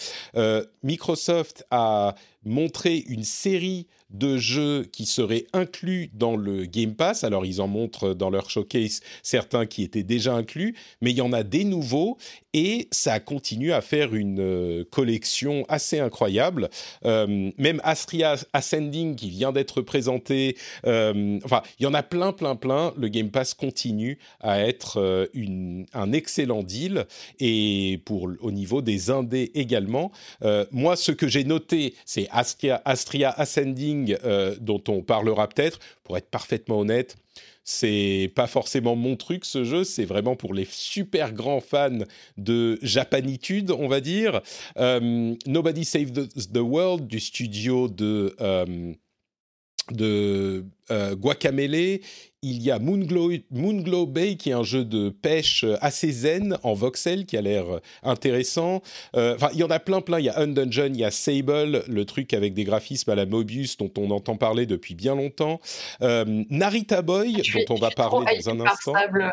Microsoft a montré une série de jeux qui seraient inclus dans le Game Pass. Alors, ils en montrent dans leur showcase certains qui étaient déjà inclus, mais il y en a des nouveaux et ça continue à faire une euh, collection assez incroyable. Euh, même Astria Ascending qui vient d'être présenté, euh, enfin, il y en a plein, plein, plein. Le Game Pass continue à être un excellent deal et pour au niveau des indés également. Moi, ce que j'ai noté, c'est Astria Ascending euh, dont on parlera peut-être. Pour être parfaitement honnête, c'est pas forcément mon truc ce jeu, c'est vraiment pour les super grands fans de japanitude, on va dire. Euh, Nobody Save the, the, World du studio de euh, de euh, Guacamele. Il y a Moonglow, Moonglow, Bay qui est un jeu de pêche assez zen en voxel qui a l'air intéressant. Euh, enfin, il y en a plein, plein. Il y a Undungeon, il y a Sable, le truc avec des graphismes à la Mobius dont on entend parler depuis bien longtemps. Euh, Narita Boy, je dont on va parler dans un instant. Sable.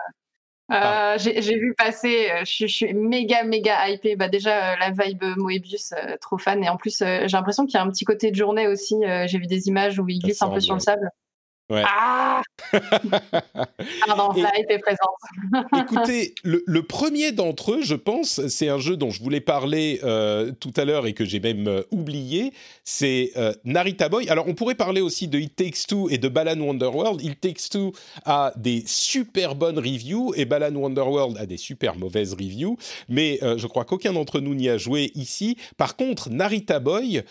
Euh. J'ai vu passer, je, je, suis méga, méga hypée. Bah, déjà, euh, la vibe Moebius, euh, trop fan. Et en plus, j'ai l'impression qu'il y a un petit côté de journée aussi. J'ai vu des images où il glisse un peu sur le sable. Ouais. Ah Pardon, et, ça a été présente. écoutez, le, le premier d'entre eux, je pense, c'est un jeu dont je voulais parler euh, tout à l'heure et que j'ai même euh, oublié, c'est euh, Narita Boy. Alors, on pourrait parler aussi de It Takes Two et de Balan Wonderworld. It Takes Two a des super bonnes reviews et Balan Wonderworld a des super mauvaises reviews, mais je crois qu'aucun d'entre nous n'y a joué ici. Par contre, Narita Boy,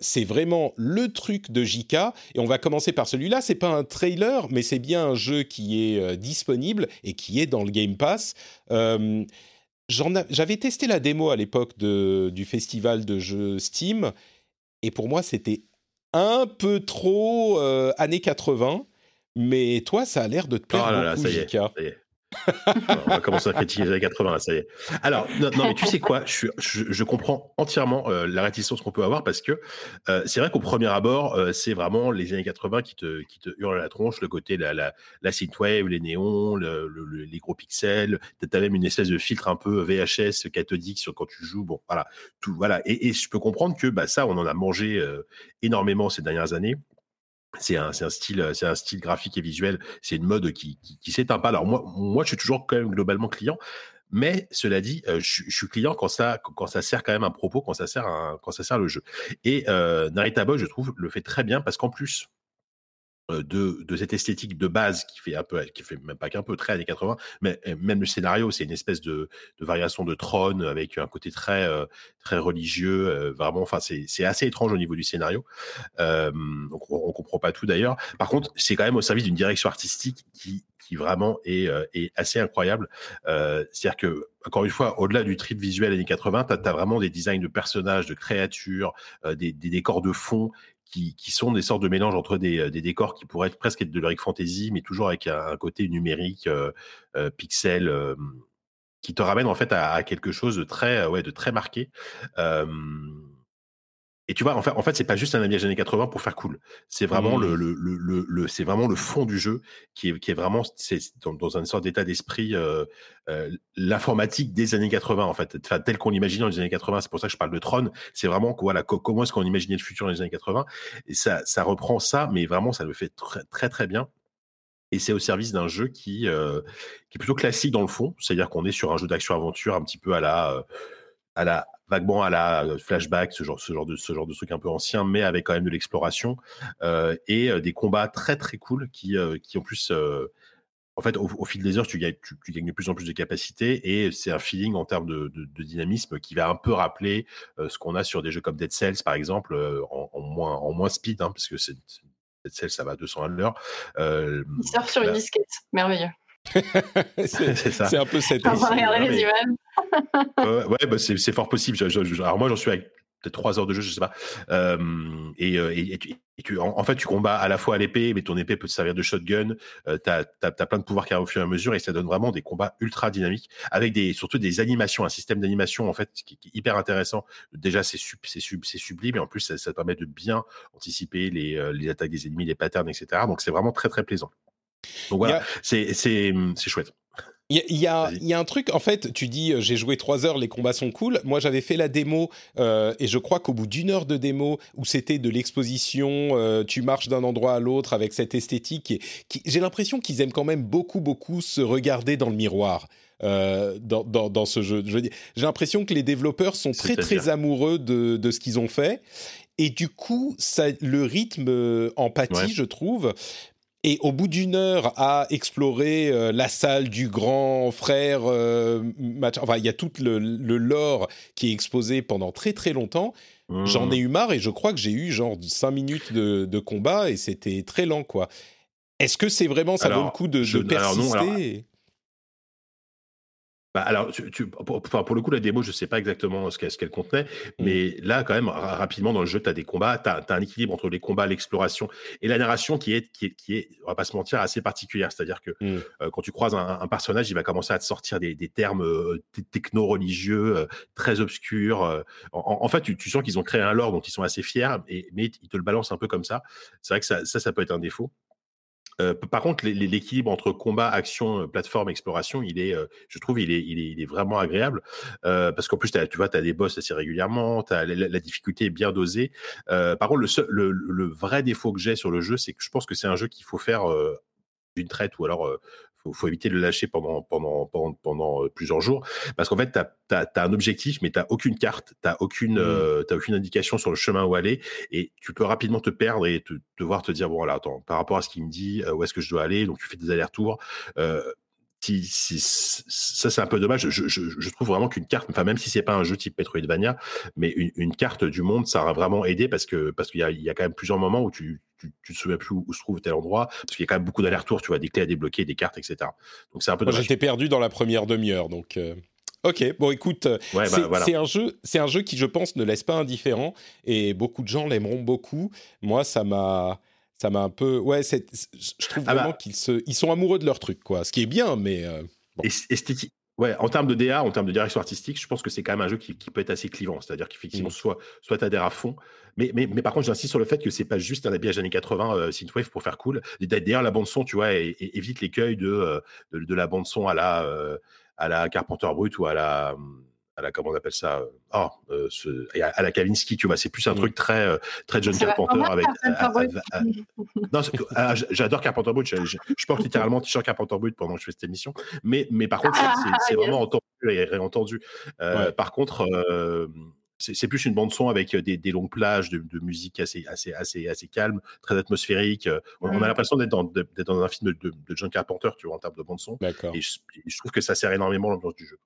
c'est vraiment le truc de JK et on va commencer par celui-là. C'est pas un trailer, mais c'est bien un jeu qui est euh, disponible et qui est dans le Game Pass. Euh, J'avais testé la démo à l'époque du festival de jeux Steam, et pour moi c'était un peu trop euh, années 80. Mais toi, ça a l'air de te plaire oh là beaucoup, là, ça y est, JK. ça y est. on va commencer à critiquer les années 80, ça y est. Alors, non, mais tu sais quoi, je, comprends entièrement euh, la réticence qu'on peut avoir parce que euh, c'est vrai qu'au premier abord, euh, c'est vraiment les années 80 qui te, qui te hurlent à la tronche, le côté la, la, la synthwave, les néons, le, le, les gros pixels, t'as même une espèce de filtre un peu VHS cathodique sur quand tu joues, bon, voilà, tout, voilà. Et, et je peux comprendre que bah, ça, on en a mangé énormément ces dernières années c'est un, un, style, c'est un style graphique et visuel. C'est une mode qui, qui, s'éteint pas. Alors moi, je suis toujours quand même globalement client. Mais cela dit, euh, je, suis client quand ça, sert quand même un propos, quand ça sert, quand ça sert le jeu. Et euh, Narita Boy, je trouve, le fait très bien parce qu'en plus, euh, de, de, cette esthétique de base qui fait un peu, qui fait même pas qu'un peu très années 80, mais euh, même le scénario, c'est une espèce de, variation de trône avec un côté très, euh, très religieux, vraiment. Enfin, c'est assez étrange au niveau du scénario. Euh, donc on, comprend pas tout d'ailleurs. Par contre, c'est quand même au service d'une direction artistique qui, qui vraiment est, est assez incroyable. C'est-à-dire que encore une fois, au-delà du trip visuel années 80, tu vraiment des designs de personnages, de créatures, des, décors de fond qui, qui, sont des sortes de mélanges entre des, euh, des, décors qui pourraient presque être de l'heroic fantasy, mais toujours avec un, côté numérique, euh, euh, pixel, qui te ramène en fait à, quelque chose de très, ouais, de très marqué. Et tu vois, en fait, en fait, c'est pas juste un habillage années 80 pour faire cool. C'est vraiment mmh. le, le, le, le c'est vraiment le fond du jeu qui est, qui est vraiment, c'est dans, dans une sorte d'état d'esprit, euh, euh, l'informatique des années 80, en fait, enfin, tel qu'on l'imaginait dans les années 80. C'est pour ça que je parle de Tron. C'est vraiment, voilà, comment est-ce qu'on imaginait le futur dans les années 80. Et ça, ça reprend ça, mais vraiment, ça le fait très, très, très bien. Et c'est au service d'un jeu qui, euh, qui est plutôt classique dans le fond. C'est-à-dire qu'on est sur un jeu d'action-aventure un petit peu à la, à la, vaguement à la euh, flashback, ce genre, ce genre de, ce genre de truc un peu ancien, mais avec quand même de l'exploration euh, et euh, des combats très très cool qui, euh, qui en plus, euh, en fait, au, au, fil des heures, tu gagnes, tu, tu, gagnes de plus en plus de capacités et c'est un feeling en termes de, de, de, dynamisme qui va un peu rappeler ce qu'on a sur des jeux comme Dead Cells par exemple, en, en, moins, en moins speed, hein, parce que c'est Dead Cells ça va à 200 à l'heure. Euh, Il surfe sur là, une disquette, merveilleux. c'est un peu cette. Euh, ouais, bah c'est fort possible. Je, je, je, alors moi, j'en suis avec peut-être trois heures de jeu, je sais pas. Euh, et, et, et, tu, et tu, en, en, fait, tu combats à la fois à l'épée, mais ton épée peut te servir de shotgun. Euh, t'as as, as, plein de pouvoirs qui arrivent au fur et à mesure, et ça donne vraiment des combats ultra dynamiques, avec des surtout des animations, un système d'animation en fait qui, qui, est hyper intéressant. Déjà, c'est sub, c'est sub, c'est sublime, et en plus, ça, ça, te permet de bien anticiper les, euh, les attaques des ennemis, les patterns, etc. Donc, c'est vraiment très très plaisant. Donc voilà, c'est c'est chouette. Il y, a, y a un truc, en fait, tu dis euh, j'ai joué trois heures, les combats sont cool. Moi, j'avais fait la démo euh, et je crois qu'au bout d'une heure de démo où c'était de l'exposition, euh, tu marches d'un endroit à l'autre avec cette esthétique, et, qui, j'ai l'impression qu'ils aiment quand même beaucoup, beaucoup se regarder dans le miroir. Euh, dans, dans, dans, ce jeu. Je j'ai l'impression que les développeurs sont très très amoureux de, de ce qu'ils ont fait et du coup, ça, le rythme euh, empathie, ouais. je trouve. Et au bout d'une heure à explorer euh, la salle du grand frère, euh, enfin, il y a tout le, le, lore qui est exposé pendant très très longtemps. Mmh. J'en ai eu marre et je crois que j'ai eu genre 5 minutes de, de combat et c'était très lent, quoi. Est-ce que c'est vraiment, ça alors, vaut le coup de, je, de persister alors non, alors, bah alors, tu, tu, pour, pour, le coup, la démo, je sais pas exactement ce qu'elle qu contenait, mmh. mais là, quand même, rapidement, dans le jeu, tu as des combats, tu as, as, un équilibre entre les combats, l'exploration et la narration qui est, qui est, qui est, on va pas se mentir, assez particulière. C'est-à-dire que mmh. euh, quand tu croises un, un, personnage, il va commencer à te sortir des, des termes euh, techno-religieux, euh, très obscurs. En, en, fait, tu, tu sens qu'ils ont créé un lore dont ils sont assez fiers, et, mais ils te le balancent un peu comme ça. C'est vrai que ça, ça, ça peut être un défaut. Euh, par contre, l'équilibre entre combat, action, euh, plateforme, exploration, il est, euh, je trouve, il est, vraiment agréable parce qu'en plus, tu vois, tu as des boss assez régulièrement, la, difficulté est bien dosée. Par contre, le, vrai défaut que j'ai sur le jeu, c'est que je pense que c'est un jeu qu'il faut faire d'une traite ou alors faut, faut éviter de le lâcher pendant, pendant, pendant, pendant euh, plusieurs jours. Parce qu'en fait, tu as, un objectif, mais tu aucune carte, tu aucune, mmh. euh, aucune indication sur le chemin où aller. Et tu peux rapidement te perdre et te, devoir te dire, bon, voilà, attends, par rapport à ce qu'il me dit, euh, où est-ce que je dois aller Donc, tu fais des allers-retours. Euh, si, si, ça c'est un peu dommage. Je, je, je trouve vraiment qu'une carte, enfin même si c'est pas un jeu type Metroidvania, mais une, une, carte du monde, ça a vraiment aidé parce que parce qu'il y y a quand même plusieurs moments où tu tu, tu te souviens plus où, où, se trouve tel endroit parce qu'il y a quand même beaucoup d'allers-retours, tu vois, des clés à débloquer, des cartes, etc. Donc c'est un peu. Moi j'étais perdu dans la première demi-heure, donc. Euh... Ok, bon écoute, ouais, c'est bah, voilà. un jeu, c'est un jeu qui je pense ne laisse pas indifférent et beaucoup de gens l'aimeront beaucoup. Moi, ça m'a, ça m'a un peu, ouais, je trouve ah vraiment bah. qu'ils se, ils sont amoureux de leur truc, quoi. Ce qui est bien, mais euh, bon. Ouais, en termes de DA, en termes de direction artistique, je pense que c'est quand même un jeu qui, qui peut être assez clivant. C'est-à-dire qu'effectivement, mmh. soit, soit tu adhères à fond, mais, mais, mais par contre, j'insiste sur le fait que c'est pas juste un habillage années 80 euh, synthwave pour faire cool. D'ailleurs, la bande son, tu vois, évite l'écueil de, de, de, la bande son à la, euh, à la Carpenter Brut ou à la, à la comment on appelle ça ah à, la Kavinsky tu vois c'est plus un truc très très John Carpenter avec j'adore Carpenter Brut je, porte littéralement t-shirt Carpenter Brut pendant que je fais cette émission mais mais par contre c'est ah, vraiment entendu et réentendu par contre c'est plus une bande son avec des, longues plages de, musique assez, assez, assez, assez calme, très atmosphérique. On, a mmh. l'impression d'être dans, dans, un film de, John Carpenter, tu vois, en termes de bande son. Et je, trouve que ça sert énormément l'ambiance du jeu.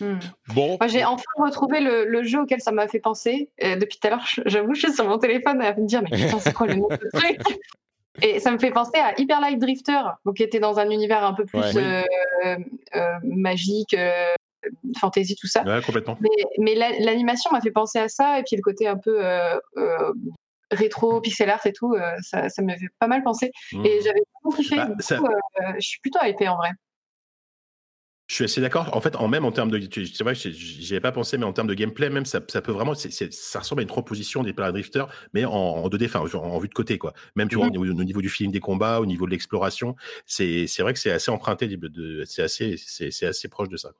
Mmh. Bon. j'ai enfin retrouvé le, jeu auquel ça m'a fait penser. depuis tout à l'heure, j'avoue, je suis sur mon téléphone à me dire, mais putain, c'est quoi le nom de ce truc? Et ça me fait penser à Hyper Light Drifter, qui était dans un univers un peu plus euh, euh, magique, euh, fantasy, tout ça. complètement. Mais, l'animation m'a fait penser à ça, et puis le côté un peu rétro, pixel art et tout, ça, ça me fait pas mal penser. Mmh. Et j'avais beaucoup kiffé. Bah, je suis plutôt hypée en vrai. Je suis assez d'accord. En fait, en même en termes de, c'est vrai, j'y avais pas pensé, mais en termes de gameplay, même ça, ça peut vraiment, ça ressemble à une proposition des Drifter, mais en, en 2D, enfin, en, vue de côté, quoi. Même tu vois, au, niveau, du film des combats, au niveau de l'exploration, c'est, vrai que c'est assez emprunté, de, c'est assez, c'est, assez proche de ça.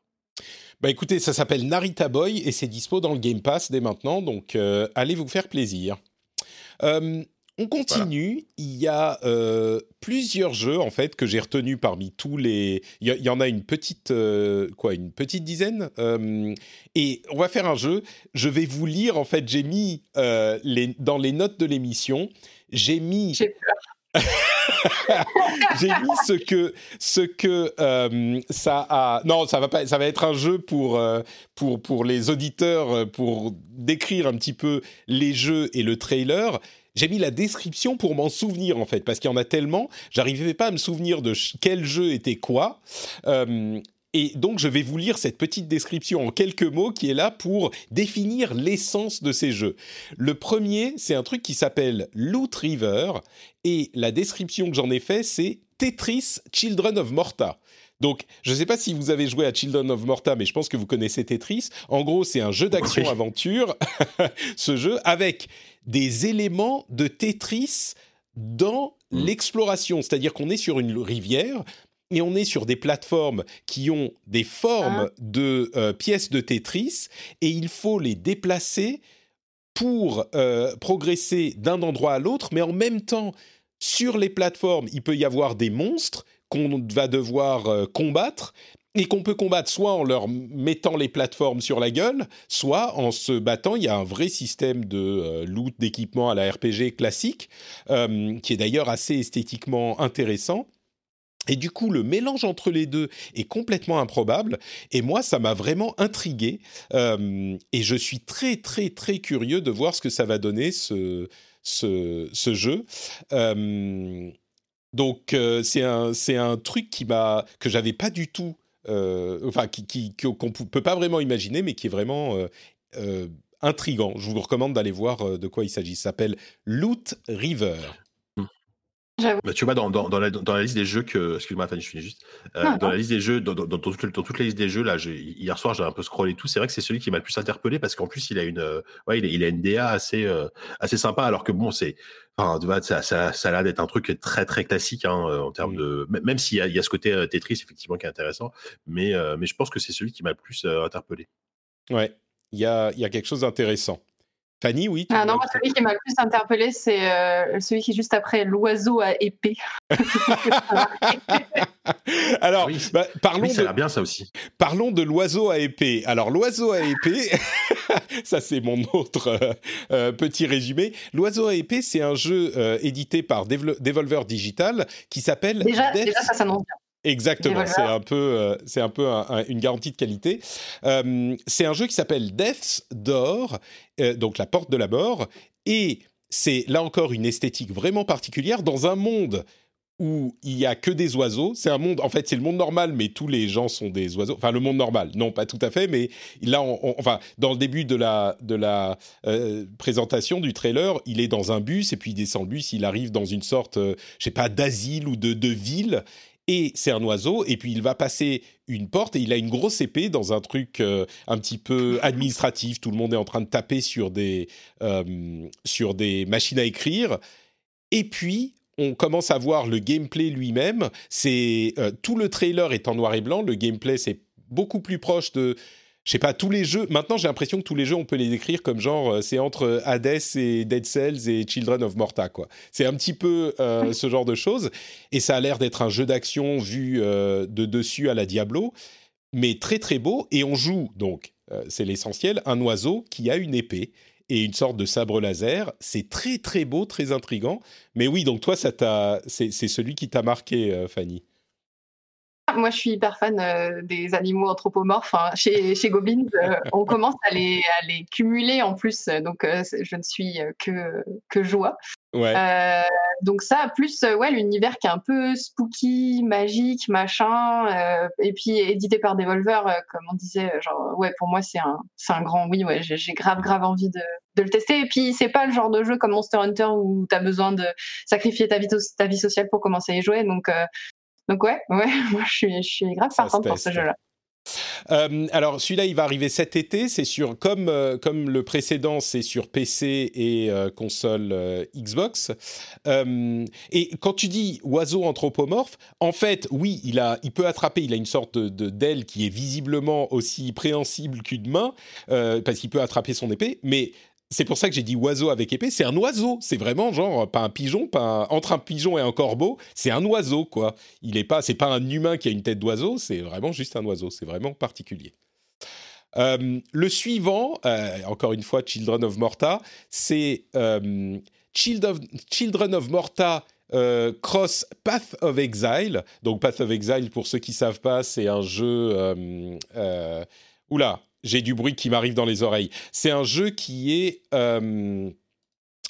Bah écoutez, ça s'appelle Narita Boy et c'est dispo dans le Game Pass dès maintenant, donc euh, allez vous faire plaisir. Euh, on continue. Il y a euh, plusieurs jeux en fait que j'ai retenus parmi tous les. Il y, en a une petite euh, quoi, une petite dizaine. Euh, et on va faire un jeu. Je vais vous lire en fait. J'ai mis les dans les notes de l'émission. J'ai mis. J'ai mis ce que ce que ça a. Non, ça va pas. Ça va être un jeu pour pour pour les auditeurs pour décrire un petit peu les jeux et le trailer j'ai mis la description pour m'en souvenir en fait, parce qu'il y en a tellement, j'arrivais pas à me souvenir de quel jeu était quoi. Euh, et donc, je vais vous lire cette petite description en quelques mots qui est là pour définir l'essence de ces jeux. Le premier, c'est un truc qui s'appelle Loot River, et la description que j'en ai fait, c'est Tetris Children of Morta. Donc, je ne sais pas si vous avez joué à Children of Morta, mais je pense que vous connaissez Tetris. En gros, c'est un jeu d'action-aventure, ce jeu, avec des éléments de Tetris dans hmm. l'exploration. C'est-à-dire qu'on est sur une rivière et on est sur des plateformes qui ont des formes ah. de euh, pièces de Tetris et il faut les déplacer pour euh, progresser d'un endroit à l'autre, mais en même temps, sur les plateformes, il peut y avoir des monstres qu'on va devoir euh, combattre et qu'on peut combattre soit en leur mettant les plateformes sur la gueule, soit en se battant. Il y a un vrai système de euh, loot d'équipement à la RPG classique, euh, qui est d'ailleurs assez esthétiquement intéressant. Et du coup, le mélange entre les deux est complètement improbable. Et moi, ça m'a vraiment intrigué. et je suis très, très, très curieux de voir ce que ça va donner, ce, jeu. Donc euh, c'est un un truc qui m'a que j'avais pas du tout euh, enfin qui qu'on ne peut pas vraiment imaginer mais qui est vraiment euh, intrigant. Je vous recommande d'aller voir de quoi il s'agit. Ça s'appelle Loot River. Bah, tu vois, dans, dans, la, dans, la, liste des jeux que. Excuse-moi, Fanny, je finis juste. Euh, dans la liste des jeux, dans, dans, toute, dans toute la liste des jeux, là, hier soir, j'ai un peu scrollé tout. C'est vrai que c'est celui qui m'a le plus interpellé parce qu'en plus, il a une, euh, ouais, il a, il a, une DA assez, euh, assez sympa, alors que bon, c'est. Enfin, tu vois, ça, ça, ça a l'air d'être un truc très, très classique hein, en termes de. Même s'il y a, il y a ce côté Tetris, effectivement, qui est intéressant. Mais, mais je pense que c'est celui qui m'a le plus interpellé. Ouais, il y a, y a quelque chose d'intéressant. Fanny, oui. Ah non, celui qui m'a le plus interpellé, c'est euh, celui qui est juste après l'oiseau à épée. Alors, bah, parlons de... bien ça aussi. Parlons de l'oiseau à épée. Alors, l'oiseau à épée, ça c'est mon autre euh, euh, petit résumé. L'oiseau à épée, c'est un jeu édité par Devolver Digital qui s'appelle. Déjà, déjà ça s'annonce bien. Exactement, c'est un peu, euh, c'est un peu une garantie de qualité. Euh, c'est un jeu qui s'appelle Death's Door, euh, donc la porte de la mort, et c'est là encore une esthétique vraiment particulière dans un monde où il y a que des oiseaux. C'est un monde, en fait, c'est le monde normal, mais tous les gens sont des oiseaux. Enfin, le monde normal, non, pas tout à fait, mais là, enfin, dans le début de la de la présentation du trailer, il est dans un bus et puis il descend le bus, il arrive dans une sorte, je sais pas, d'asile ou de, de ville et c'est un oiseau, et puis il va passer une porte, et il a une grosse épée dans un truc euh, un petit peu administratif, tout le monde est en train de taper sur des, euh, sur des machines à écrire, et puis on commence à voir le gameplay lui-même, c'est euh, tout le trailer est en noir et blanc, le gameplay c'est beaucoup plus proche de je sais pas, tous les jeux. Maintenant, j'ai l'impression que tous les jeux, on peut les décrire comme genre, euh, c'est entre Hades et Dead Cells et Children of Morta, quoi. C'est un petit peu euh, ce genre de choses. Et ça a l'air d'être un jeu d'action vu euh, de dessus à la Diablo, mais très très beau. Et on joue, donc, c'est l'essentiel, un oiseau qui a une épée et une sorte de sabre laser. C'est très très beau, très intrigant. Mais oui, donc toi, ça t'a, c'est celui qui t'a marqué, Fanny. Moi, je suis hyper fan euh, des animaux anthropomorphes. Hein. Chez, chez Goblins, euh, on commence à les, à les cumuler en plus. Donc, euh, je ne suis que, que joie. Ouais. donc ça, plus ouais, l'univers qui est un peu spooky, magique, machin, et puis édité par Devolver, comme on disait, genre ouais, pour moi c'est un, c'est un grand oui, ouais, j'ai, grave grave envie de, de le tester. Et puis c'est pas le genre de jeu comme Monster Hunter où tu as besoin de sacrifier ta vie, ta vie sociale pour commencer à y jouer. Donc donc ouais, ouais, moi je suis, je suis grave partante pour ce jeu-là. Euh, alors celui-là, il va arriver cet été. C'est sur comme euh, comme le précédent, c'est sur PC et euh, console Xbox. et quand tu dis oiseau anthropomorphe, en fait, oui, il a, il peut attraper. Il a une sorte de d'aile qui est visiblement aussi préhensible qu'une main parce qu'il peut attraper son épée. Mais c'est pour ça que j'ai dit oiseau avec épée. C'est un oiseau. C'est vraiment genre pas un pigeon, pas entre un pigeon et un corbeau. C'est un oiseau quoi. Il est pas, c'est pas un humain qui a une tête d'oiseau. C'est vraiment juste un oiseau. C'est vraiment particulier. Euh, le suivant, euh, encore une fois, Children of Morta, c'est euh, Children of Morta cross Path of Exile. Donc Path of Exile, pour ceux qui savent pas, c'est un jeu. oula, j'ai du bruit qui m'arrive dans les oreilles. C'est un jeu qui est. Euh,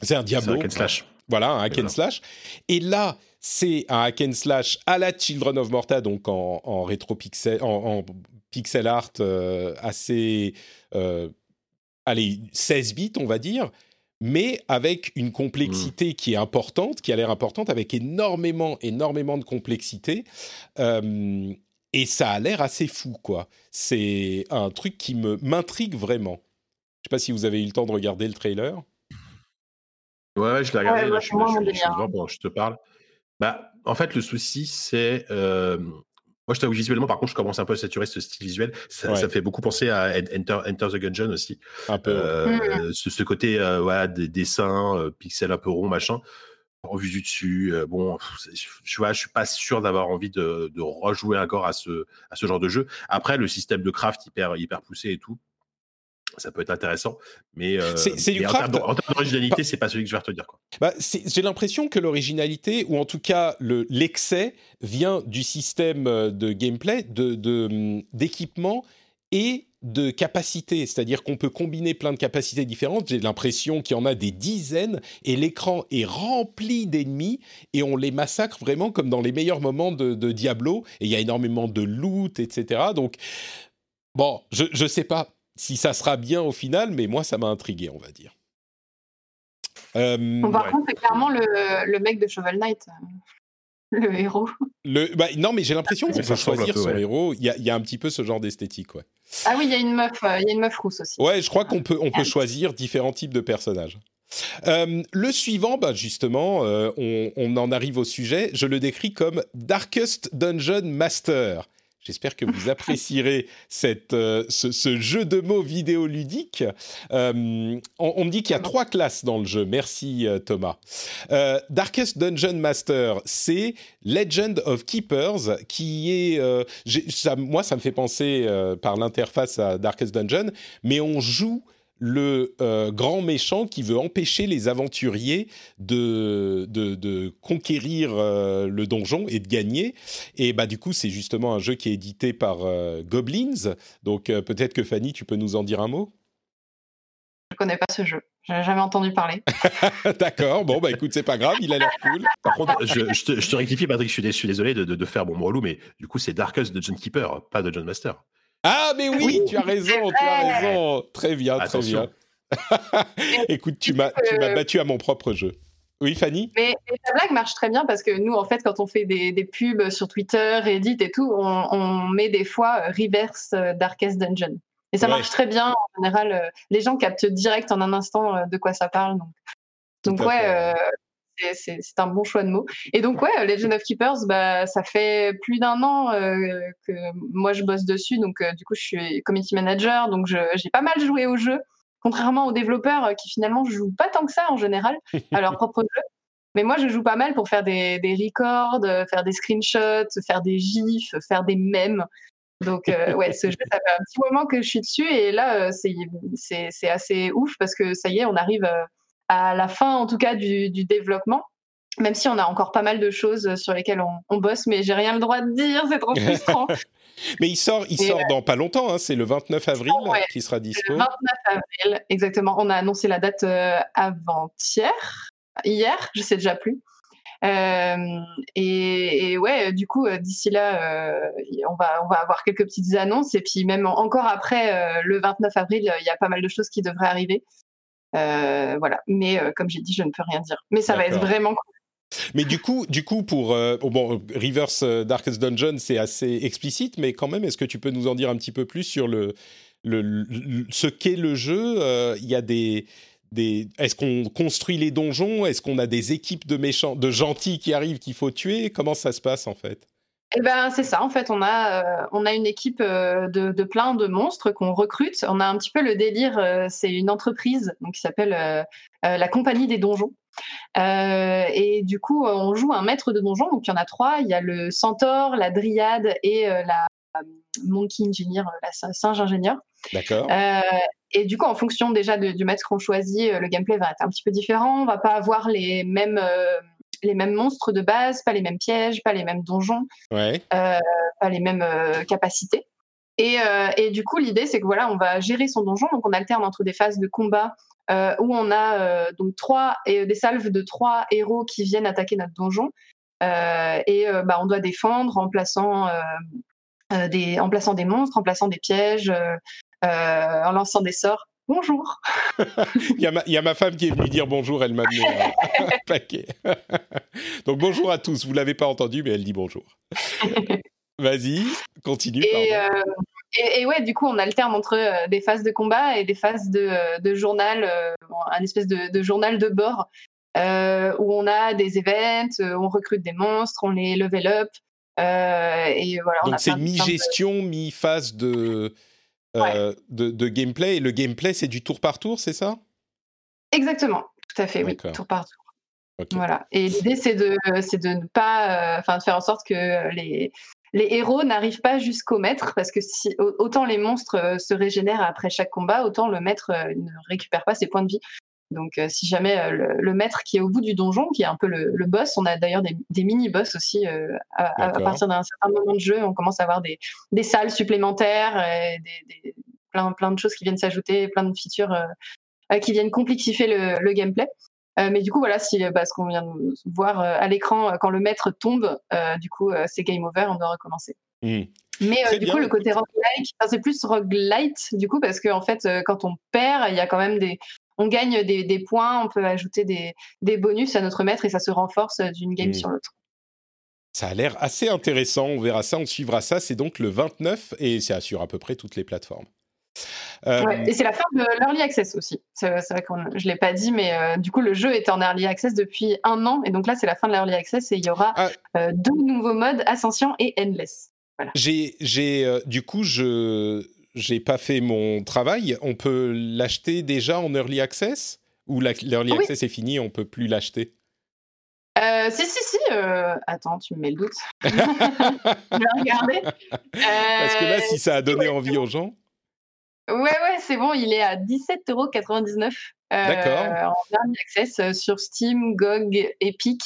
c'est un Diablo. Un hack and slash. Voilà, un hack and slash. Et là, c'est un hack and slash à la Children of Morta, donc en, en rétro pixel, en, pixel art euh, assez. Euh, allez, 16 bits, on va dire mais avec une complexité mm. qui est importante, qui a l'air importante, avec énormément, énormément de complexité. Et ça a l'air assez fou, quoi. C'est un truc qui me m'intrigue vraiment. Je sais pas si vous avez eu le temps de regarder le trailer. Ouais, je l'ai regardé. je, suis, je, je te parle. Bah, en fait, le souci, c'est. Euh, moi, je t'avoue visuellement, par contre, je commence un peu à saturer ce style visuel. Ça, ça fait beaucoup penser à Enter, Enter the Gungeon aussi. Un peu. Euh, ce, côté euh, des dessins, euh, pixels un peu ronds, machin en vue du dessus. Euh, bon, je, vois, je suis pas sûr d'avoir envie de, de, rejouer encore à ce, à ce genre de jeu. Après, le système de craft hyper, hyper poussé et tout, ça peut être intéressant, mais, euh, c'est, du craft. En termes d'originalité, c'est pas celui que je vais te dire. Quoi. Bah, j'ai l'impression que l'originalité, ou en tout cas le, l'excès, vient du système euh, de gameplay, de, de, hum, d'équipement et de capacités, c'est-à-dire qu'on peut combiner plein de capacités différentes. J'ai l'impression qu'il y en a des dizaines et l'écran est rempli d'ennemis et on les massacre vraiment comme dans les meilleurs moments de, Diablo. Et il y a énormément de loot, etc. Donc, bon, je ne sais pas si ça sera bien au final, mais moi, ça m'a intrigué, on va dire. Euh, par contre, c'est clairement le, le, mec de Shovel Knight le héros. Le, bah, non, mais j'ai l'impression qu'on peut choisir son héros. Il y, a, y, a, un petit peu ce genre d'esthétique, ouais. Ah oui, il y a une meuf, euh, il y a une meuf rousse aussi. Ouais, je crois qu'on peut, on peut choisir différents types de personnages. Euh, le suivant, bah justement, euh, on, on, en arrive au sujet. Je le décris comme Darkest Dungeon Master. J'espère que vous apprécierez cette, euh, ce, jeu de mots vidéoludique. Euh, on, me dit qu'il y a trois classes dans le jeu. Merci euh, Thomas. Darkest Dungeon Master, c'est Legend of Keepers, qui est... Ça, moi, ça me fait penser par l'interface à Darkest Dungeon, mais on joue le euh, grand méchant qui veut empêcher les aventuriers de, de, conquérir euh, le donjon et de gagner. Et bah, du coup, c'est justement un jeu qui est édité par euh, Goblins. Donc peut-être que Fanny, tu peux nous en dire un mot? Je connais pas ce jeu. J'en ai jamais entendu parler. D'accord, bon, bah écoute, c'est pas grave, il a l'air cool. Par contre, je, te, rectifie, Patrick, je suis, désolé de, de, faire mon relou, mais du coup, c'est Darkest de John Keeper, pas de John Master. Ah, mais oui, tu as raison, tu as raison. Très bien, très bien. Écoute, tu m'as, tu m'as battu à mon propre jeu. Oui, Fanny? Mais, ta blague marche très bien parce que nous, en fait, quand on fait des, des pubs sur Twitter, Reddit et tout, on, met des fois euh, reverse euh, Darkest Dungeon. Et ça marche très bien. En général, euh, les gens captent direct en un instant de quoi ça parle. Donc, donc ouais, c'est un bon choix de mots. Et donc, ouais, Legend of Keepers, bah, ça fait plus d'un an que moi je bosse dessus. Donc, du coup, je suis community manager. Donc, j'ai pas mal joué au jeu, contrairement aux développeurs qui finalement jouent pas tant que ça en général à leur propre jeu. Mais moi, je joue pas mal pour faire des, des records, faire des screenshots, faire des gifs, faire des mèmes. Donc, euh, ouais, ce jeu, ça fait un petit moment que je suis dessus. Et là, euh, c'est assez ouf parce que ça y est, on arrive euh, à la fin, en tout cas, du, du développement. Même si on a encore pas mal de choses sur lesquelles on, on bosse, mais j'ai rien le droit de dire, c'est trop frustrant. mais il sort, il sort dans pas longtemps, hein, c'est le 29 avril qui sera dispo. Le 29 avril, exactement. On a annoncé la date avant-hier, hier, je sais déjà plus. Euh, et, ouais, du coup, euh, d'ici là, euh, on, va, on va avoir quelques petites annonces. Et puis même encore après le 29 avril, il y a pas mal de choses qui devraient arriver. Voilà. Mais comme j'ai dit, je ne peux rien dire. Mais ça va être vraiment cool. Mais du coup, du coup pour bon, Reverse Darkest Dungeon, c'est assez explicite, mais quand même, est-ce que tu peux nous en dire un petit peu plus sur le, le ce qu'est le jeu Il y a des est-ce qu'on construit les donjons? Est-ce qu'on a des équipes de méchants, de gentils qui arrivent qu'il faut tuer? Comment ça se passe en fait? Eh ben, c'est ça, en fait, on a, euh, on a une équipe euh, de, de, plein de monstres qu'on recrute. On a un petit peu le délire, euh, c'est une entreprise donc, qui s'appelle la Compagnie des Donjons. et du coup, on joue un maître de donjon, donc il y en a trois. Il y a le centaure, la dryade et la monkey engineer, la singe ingénieur. D'accord. Et du coup, en fonction déjà du maître qu'on choisit, le gameplay va être un petit peu différent. On va pas avoir les mêmes, les mêmes monstres de base, pas les mêmes pièges, pas les mêmes donjons, euh, pas les mêmes capacités. Et, et, du coup, l'idée, c'est que voilà, on va gérer son donjon. Donc, on alterne entre des phases de combat où on a donc trois et des salves de trois héros qui viennent attaquer notre donjon. et bah, on doit défendre en plaçant des, en plaçant des monstres, en plaçant des pièges, euh, en lançant des sorts. Bonjour. il, y a ma, femme qui est venue dire bonjour, elle m'a mis un, paquet. Donc bonjour à tous, vous l'avez pas entendu, mais elle dit bonjour. Vas-y, continue. Euh, et, ouais, du coup, on alterne entre euh, des phases de combat et des phases de, journal, un espèce de, journal de bord, où on a des events, on recrute des monstres, on les level up. et voilà, Donc c'est mi-gestion, mi-phase de euh, de, gameplay. Et le gameplay, c'est du tour par tour, c'est ça? Exactement, tout à fait, oui, tour par tour. Voilà. Et l'idée, c'est de, de ne pas, euh, enfin, de faire en sorte que les, les héros n'arrivent pas jusqu'au maître, parce que si, autant les monstres euh, se régénèrent après chaque combat, autant le maître ne récupère pas ses points de vie. Donc, euh, si jamais euh, le, maître qui est au bout du donjon, qui est un peu le, boss, on a d'ailleurs des, mini-boss aussi euh, à, partir d'un certain moment de jeu. On commence à avoir des, salles supplémentaires, des, plein, plein de choses qui viennent s'ajouter, plein de features qui viennent complexifier le, gameplay. mais du coup, voilà, si, bah, ce qu'on vient de voir à l'écran, quand le maître tombe, du coup, c'est game over, on doit recommencer. Mmh. Mais du coup, le côté roguelike, c'est plus roguelite, du coup, parce qu'en en fait, quand on perd, il y a quand même des, on gagne des, points, on peut ajouter des, bonus à notre maître et ça se renforce d'une game mmh. sur l'autre. Ça a l'air assez intéressant, on verra ça, on suivra ça. C'est donc le 29 et c'est sur à peu près toutes les plateformes. Euh, et c'est la fin de l'Early Access aussi. C'est vrai que je ne l'ai pas dit, mais euh, du coup, le jeu était en Early Access depuis un an. Et donc là, c'est la fin de l'Early Access et il y aura ah. euh, deux nouveaux modes, Ascension et Endless. J'ai, du coup, je, j'ai pas fait mon travail, on peut l'acheter déjà en early access? Ou l'early access est fini, on peut plus l'acheter? Euh, si, si, si. Euh, attends, tu me mets le doute. je vais regarder. Parce que là, si ça a donné envie aux gens. Ouais, ouais, c'est bon, il est à 17,99€. Euh, D'accord. En early access sur Steam, GOG, Epic.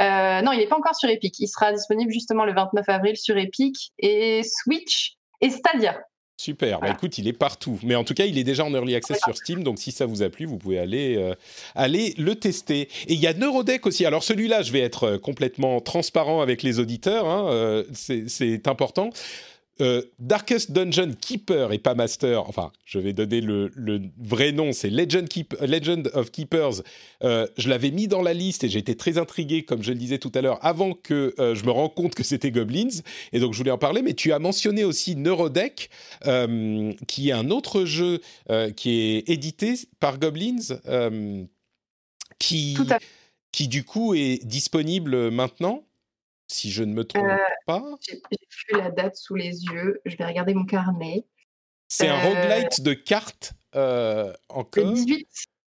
non, il n'est pas encore sur Epic. Il sera disponible justement le 29 avril sur Epic et Switch et Stadia. Super, bah écoute, il est partout. Mais en tout cas, il est déjà en early access sur Steam, donc si ça vous a plu, vous pouvez aller, euh, aller le tester. Et il y a Neurodeck aussi. Alors celui-là, je vais être euh, complètement transparent avec les auditeurs, hein, euh, c'est important. Euh, Darkest Dungeon Keeper et pas Master, enfin, je vais donner le, vrai nom, c'est Legend, Legend, of Keepers. Euh, je l'avais mis dans la liste et j'ai été très intrigué, comme je le disais tout à l'heure, avant que euh, je me rende compte que c'était Goblins. Et donc, je voulais en parler, mais tu as mentionné aussi Neurodeck, qui est un autre jeu qui est édité par Goblins, qui qui du coup est disponible maintenant, si je ne me trompe pas. J'ai plus la date sous les yeux. Je vais regarder mon carnet. C'est un roguelite de cartes encore. Le 18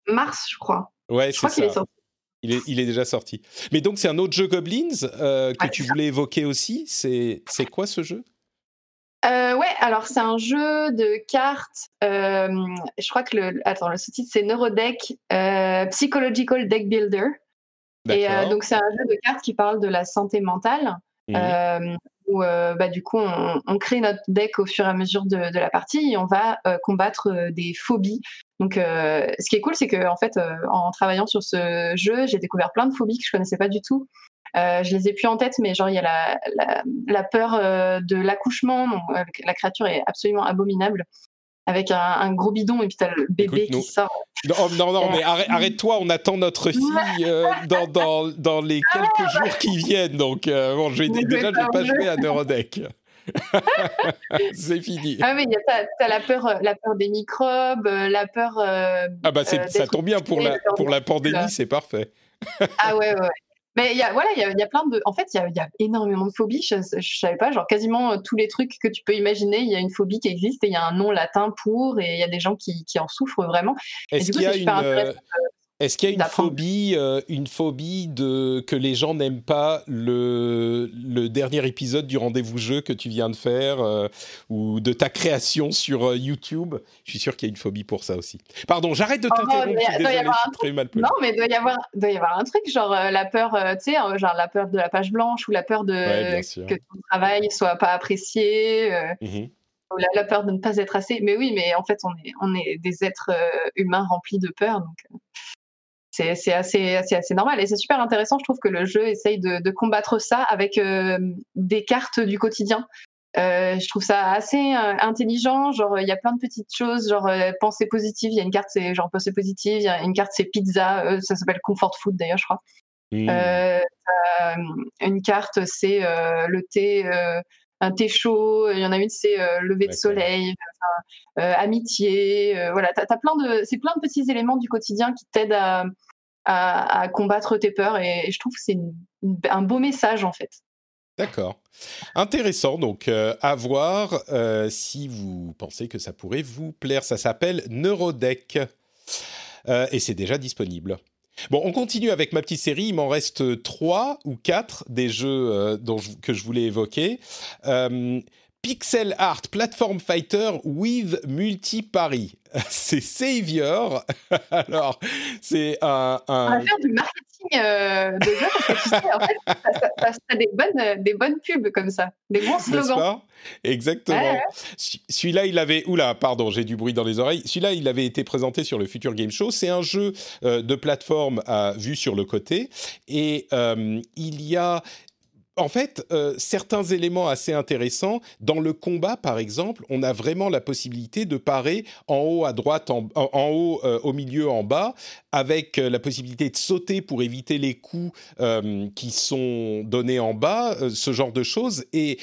mars, je crois. Ouais, c'est ça. Il est, il est, déjà sorti. Mais donc, c'est un autre jeu Goblins que tu voulais évoquer aussi. C'est quoi ce jeu? Euh, ouais, alors c'est un jeu de cartes. Euh, je crois que le, attends, le sous-titre c'est Neurodeck euh, Psychological Deck Builder. Et euh, donc c'est un jeu de cartes qui parle de la santé mentale. Mmh. Euh, où bah, du coup on, on, crée notre deck au fur et à mesure de, de la partie et on va combattre des phobies. Donc ce qui est cool, c'est que en fait en travaillant sur ce jeu, j'ai découvert plein de phobies que je connaissais pas du tout. Euh, je les ai plus en tête, mais genre il y a la, la, la peur euh, de l'accouchement. Euh, la créature est absolument abominable avec un, un, gros bidon et puis t'as le bébé qui sort. Non, non, non mais arrête-toi, on attend notre fille euh, dans, dans, dans, les quelques jours qui viennent. Donc, euh, bon, je vais, déjà, je vais pas jouer à Neurodeck. c'est fini. Ah oui, t'as as la peur, la peur des microbes, la peur. Euh, ah bah ça tombe bien pour la pour la pandémie, c'est parfait. ah ouais ouais. Mais il y a, voilà, il y a, y a, plein de. En fait, il y a, y a, énormément de phobies. Je, je, savais pas, genre quasiment euh, tous les trucs que tu peux imaginer, il y a une phobie qui existe et il y a un nom latin pour, et il y a des gens qui, qui en souffrent vraiment. Est-ce qu'il y a une, est-ce qu'il y a une phobie, euh, une phobie de que les gens n'aiment pas le, le dernier épisode du rendez-vous jeu que tu viens de faire euh, ou de ta création sur euh, YouTube? Je suis sûr qu'il y a une phobie pour ça aussi. Pardon, j'arrête de t'interrompre. Oh, non, mais il doit y avoir, doit y avoir un truc genre la peur, tu sais, genre la peur de la page blanche ou la peur de que ton travail soit pas apprécié. Mmh la, la, peur de ne pas être assez. Mais oui, mais en fait, on est, on est des êtres humains remplis de peur. Donc, c'est assez, assez, assez normal. Et c'est super intéressant, je trouve que le jeu essaye de, de combattre ça avec euh, des cartes du quotidien. Euh, je trouve ça assez euh, intelligent. Genre, il y a plein de petites choses, genre pensée positive. Il y a une carte, c'est genre pensée positive. Il y a une carte, c'est pizza. Ça s'appelle comfort food d'ailleurs, je crois. Mmh. une carte, c'est le thé un thé chaud, il y en a une c'est euh, lever de soleil, enfin, euh, amitié, euh, voilà, t'as, as plein de, c'est plein de petits éléments du quotidien qui t'aident à, à, à combattre tes peurs et, je trouve que c'est un beau message en fait. D'accord. Intéressant, donc à voir si vous pensez que ça pourrait vous plaire. Ça s'appelle Neurodeck et c'est déjà disponible. Bon, on continue avec ma petite série. Il m'en reste trois ou quatre des jeux euh, que je voulais évoquer. Euh, Pixel Art Platform Fighter with Multi-Paris. C'est Savior. Alors, c'est un, un... On va faire du marketing euh, de jeu parce que tu sais, en fait, ça, ça, des, bonnes, des bonnes pubs comme ça, des bons slogans. Exactement. Ouais, ouais. Celui-là, il avait. Oula, pardon, j'ai du bruit dans les oreilles. Celui-là, il avait été présenté sur le Future Game Show. C'est un jeu euh, de plateforme à vue sur le côté. Et euh, il y a en fait, euh, certains éléments assez intéressants. Dans le combat, par exemple, on a vraiment la possibilité de parer en haut à droite, en, haut, euh, au milieu, en bas, avec euh, la possibilité de sauter pour éviter les coups qui sont donnés en bas, ce genre de choses. Et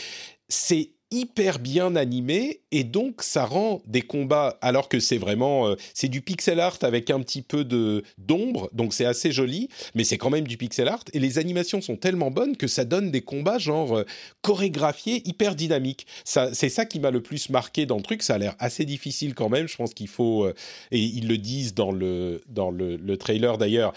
c'est hyper bien animé et donc ça rend des combats alors que c'est vraiment euh, c'est du pixel art avec un petit peu de d'ombre donc c'est assez joli mais c'est quand même du pixel art et les animations sont tellement bonnes que ça donne des combats genre euh, chorégraphiés hyper dynamiques. Ça c'est ça qui m'a le plus marqué dans le truc ça a l'air assez difficile quand même je pense qu'il faut euh, et ils le disent dans le dans le, le trailer d'ailleurs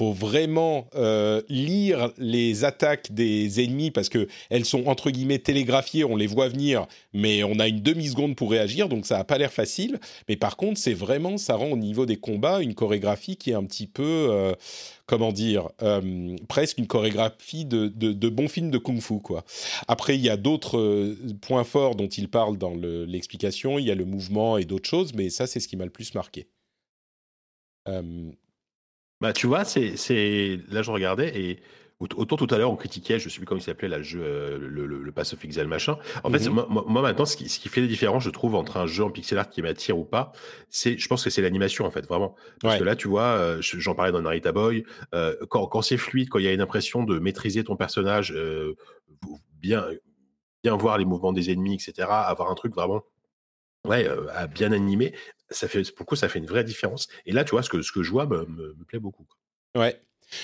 faut vraiment euh, lire les attaques des ennemis parce que elles sont entre guillemets télégraphiées, on les voit venir, mais on a une demi seconde pour réagir, donc ça a pas l'air facile. Mais par contre, c'est vraiment, ça rend au niveau des combats une chorégraphie qui est un petit peu, euh, comment dire, euh, presque une chorégraphie de, de, de bons films de kung-fu quoi. Après, il y a d'autres points forts dont il parle dans l'explication. il y a le mouvement et d'autres choses, mais ça, c'est ce qui m'a le plus marqué. Bah, tu vois, c'est, c'est... là, je regardais et autant tout à l'heure, on critiquait, je sais plus comment il s'appelait, jeu, euh, le, le, le Pass of Exile, machin. En fait, moi, moi, maintenant, ce qui, ce qui fait la différence, je trouve, entre un jeu en pixel art qui m'attire ou pas, c'est, je pense que c'est l'animation, en fait, vraiment. Parce ouais. que là, tu vois, euh, j'en parlais dans Narita Boy, euh, quand, quand c'est fluide, quand il y a une impression de maîtriser ton personnage, bien, bien voir les mouvements des ennemis, etc., avoir un truc vraiment ouais, euh, à bien animé, ça fait, pour le coup, ça fait une vraie différence. Et là, tu vois, ce que, ce que je vois me, me, me plaît beaucoup. Ouais.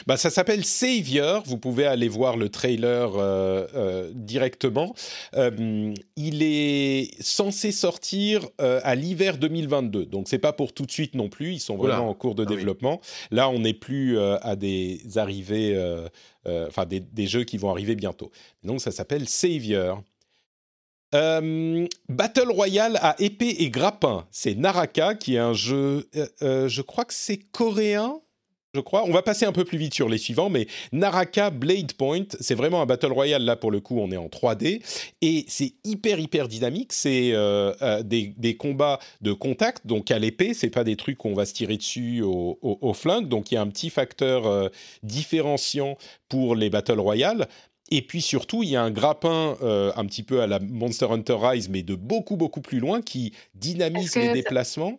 Bah, ça s'appelle Savior. Vous pouvez aller voir le trailer euh, euh, directement. Euh, il est censé sortir à l'hiver 2022, donc c'est pas pour tout de suite non plus. Ils sont vraiment en cours de ah développement. Là, on n'est plus à des arrivées, enfin des, des, jeux qui vont arriver bientôt. Donc ça s'appelle Savior. Battle Royale à épée et grappin, c'est Naraka qui est un jeu, je crois que c'est coréen, je crois. On va passer un peu plus vite sur les suivants, mais Naraka Blade Point, c'est vraiment un battle royale. Là, pour le coup, on est en 3D et c'est hyper hyper dynamique. C'est euh, euh, des, combats de contact, donc à l'épée. C'est pas des trucs qu'on va se tirer dessus au, flingue. Donc il y a un petit facteur euh, différenciant pour les battle royale. Et puis surtout, il y a un grappin un petit peu à la Monster Hunter Rise, mais de beaucoup beaucoup plus loin, qui dynamise les déplacements.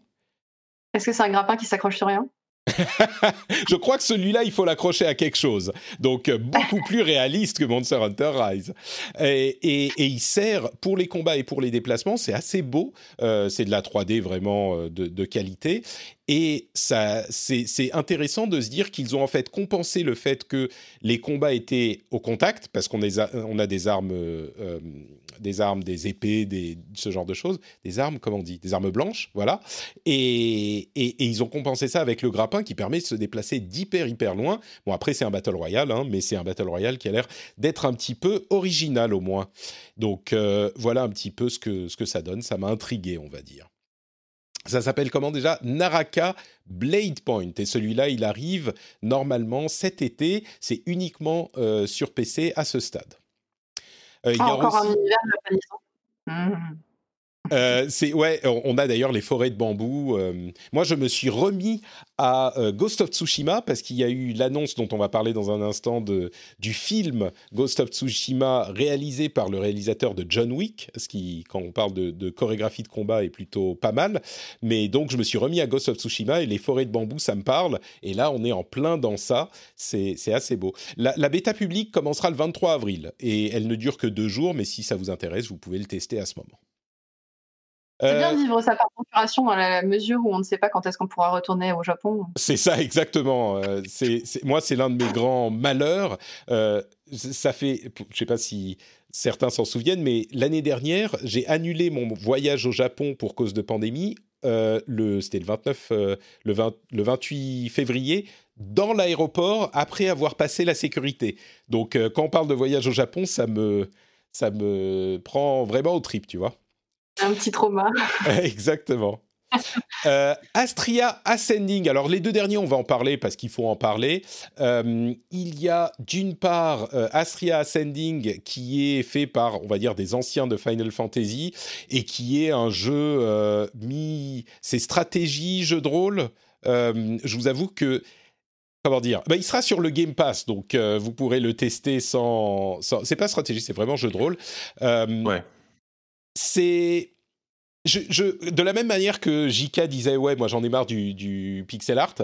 Est-ce que c'est un grappin qui s'accroche sur rien? je crois que celui-là, il faut l'accrocher à quelque chose. Donc, euh, beaucoup plus réaliste que Monster Hunter Rise. Et, il sert pour les combats et pour les déplacements. C'est assez beau. Euh, c'est de la 3D vraiment euh, de, qualité. Et ça, c'est intéressant de se dire qu'ils ont en fait compensé le fait que les combats étaient au contact, parce qu'on on a des armes, des armes, des épées, ce genre de choses, des armes, comment on dit, des armes blanches, voilà. Et, ils ont compensé ça avec le grappin qui permet de se déplacer d'hyper hyper loin. Bon après c'est un battle royale, hein, mais c'est un battle royale qui a l'air d'être un petit peu original au moins. Donc euh, voilà un petit peu ce que ce que ça donne. Ça m'a intrigué, on va dire. Ça s'appelle comment déjà? Naraka Blade Point. Et celui-là, il arrive normalement cet été. C'est uniquement euh, sur PC à ce stade. Euh, il y a encore un univers de euh, on a d'ailleurs les forêts de bambou. Euh, moi, je me suis remis à euh, Ghost of Tsushima parce qu'il y a eu l'annonce dont on va parler dans un instant du film Ghost of Tsushima réalisé par le réalisateur de John Wick, ce qui, quand on parle de, chorégraphie de combat, est plutôt pas mal. Mais donc, je me suis remis à Ghost of Tsushima et les forêts de bambou, ça me parle. Et là, on est en plein dans ça. C'est assez beau. La, la bêta publique commencera le 23 avril et elle ne dure que deux jours. Mais si ça vous intéresse, vous pouvez le tester à ce moment. C'est bien de euh, vivre ça par procuration dans la mesure où on ne sait pas quand est-ce qu'on pourra retourner au Japon. C'est ça, exactement. Euh, c'est, moi, c'est l'un de mes grands malheurs. Euh, ça fait, je ne sais pas si certains s'en souviennent, mais l'année dernière, j'ai annulé mon voyage au Japon pour cause de pandémie. le, c'était le 29, le, 20, le 28 février, dans l'aéroport, après avoir passé la sécurité. Donc, quand on parle de voyage au Japon, ça me, ça me prend vraiment au trip, tu vois. Un petit trauma. Exactement. Euh, Astria Ascending. Alors les deux derniers, on va en parler parce qu'il faut en parler. Euh, il y a d'une part euh, Astria Ascending qui est fait par, on va dire, des anciens de Final Fantasy et qui est un jeu mi, c'est stratégie, jeu de rôle. je vous avoue que comment dire bah, Il sera sur le Game Pass, donc vous pourrez le tester sans. sans... C'est pas stratégie, c'est vraiment jeu de rôle. ouais c'est je, de la même manière que JK disait ouais moi j'en ai marre du, pixel art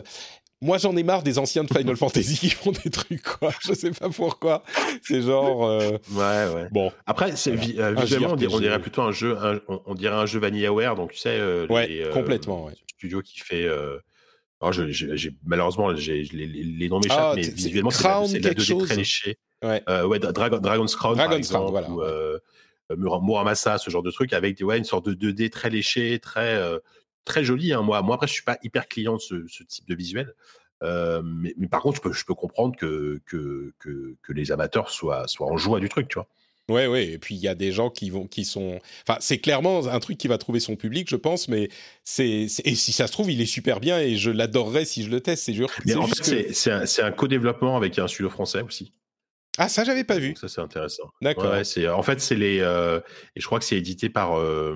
moi j'en ai marre des anciens de Final Fantasy qui font des trucs quoi. Je sais pas pourquoi. C'est genre euh, ouais ouais. bon. Après c'est euh, visuellement on dirait, plutôt un jeu on, dirait un jeu VanillaWare donc tu sais euh, ouais complètement ouais. studio qui fait oh, j'ai malheureusement j'ai les, noms m'échappent ah, mais visuellement c'est de la 2D très léché ouais, ouais Dragon's Crown Dragon's Crown voilà euh, Muramasa, ce genre de truc, avec ouais, une sorte de 2D très léché, très, euh, très joli. Hein. Moi, moi, après, je suis pas hyper client de ce, type de visuel. Euh, mais, par contre, je peux, je peux comprendre que, que, que, les amateurs soient, soient en joie du truc, tu vois. Ouais, ouais. Et puis il y a des gens qui vont, qui sont. Enfin, c'est clairement un truc qui va trouver son public, je pense. Mais c'est, et si ça se trouve, il est super bien et je l'adorerais si je le teste. C'est sûr. Mais en fait, c'est un, un co-développement avec un studio français aussi. Ah, ça, j'avais pas vu. Ça, c'est intéressant. D'accord. c'est, en fait, c'est les. Euh, et je crois que c'est édité par. Euh,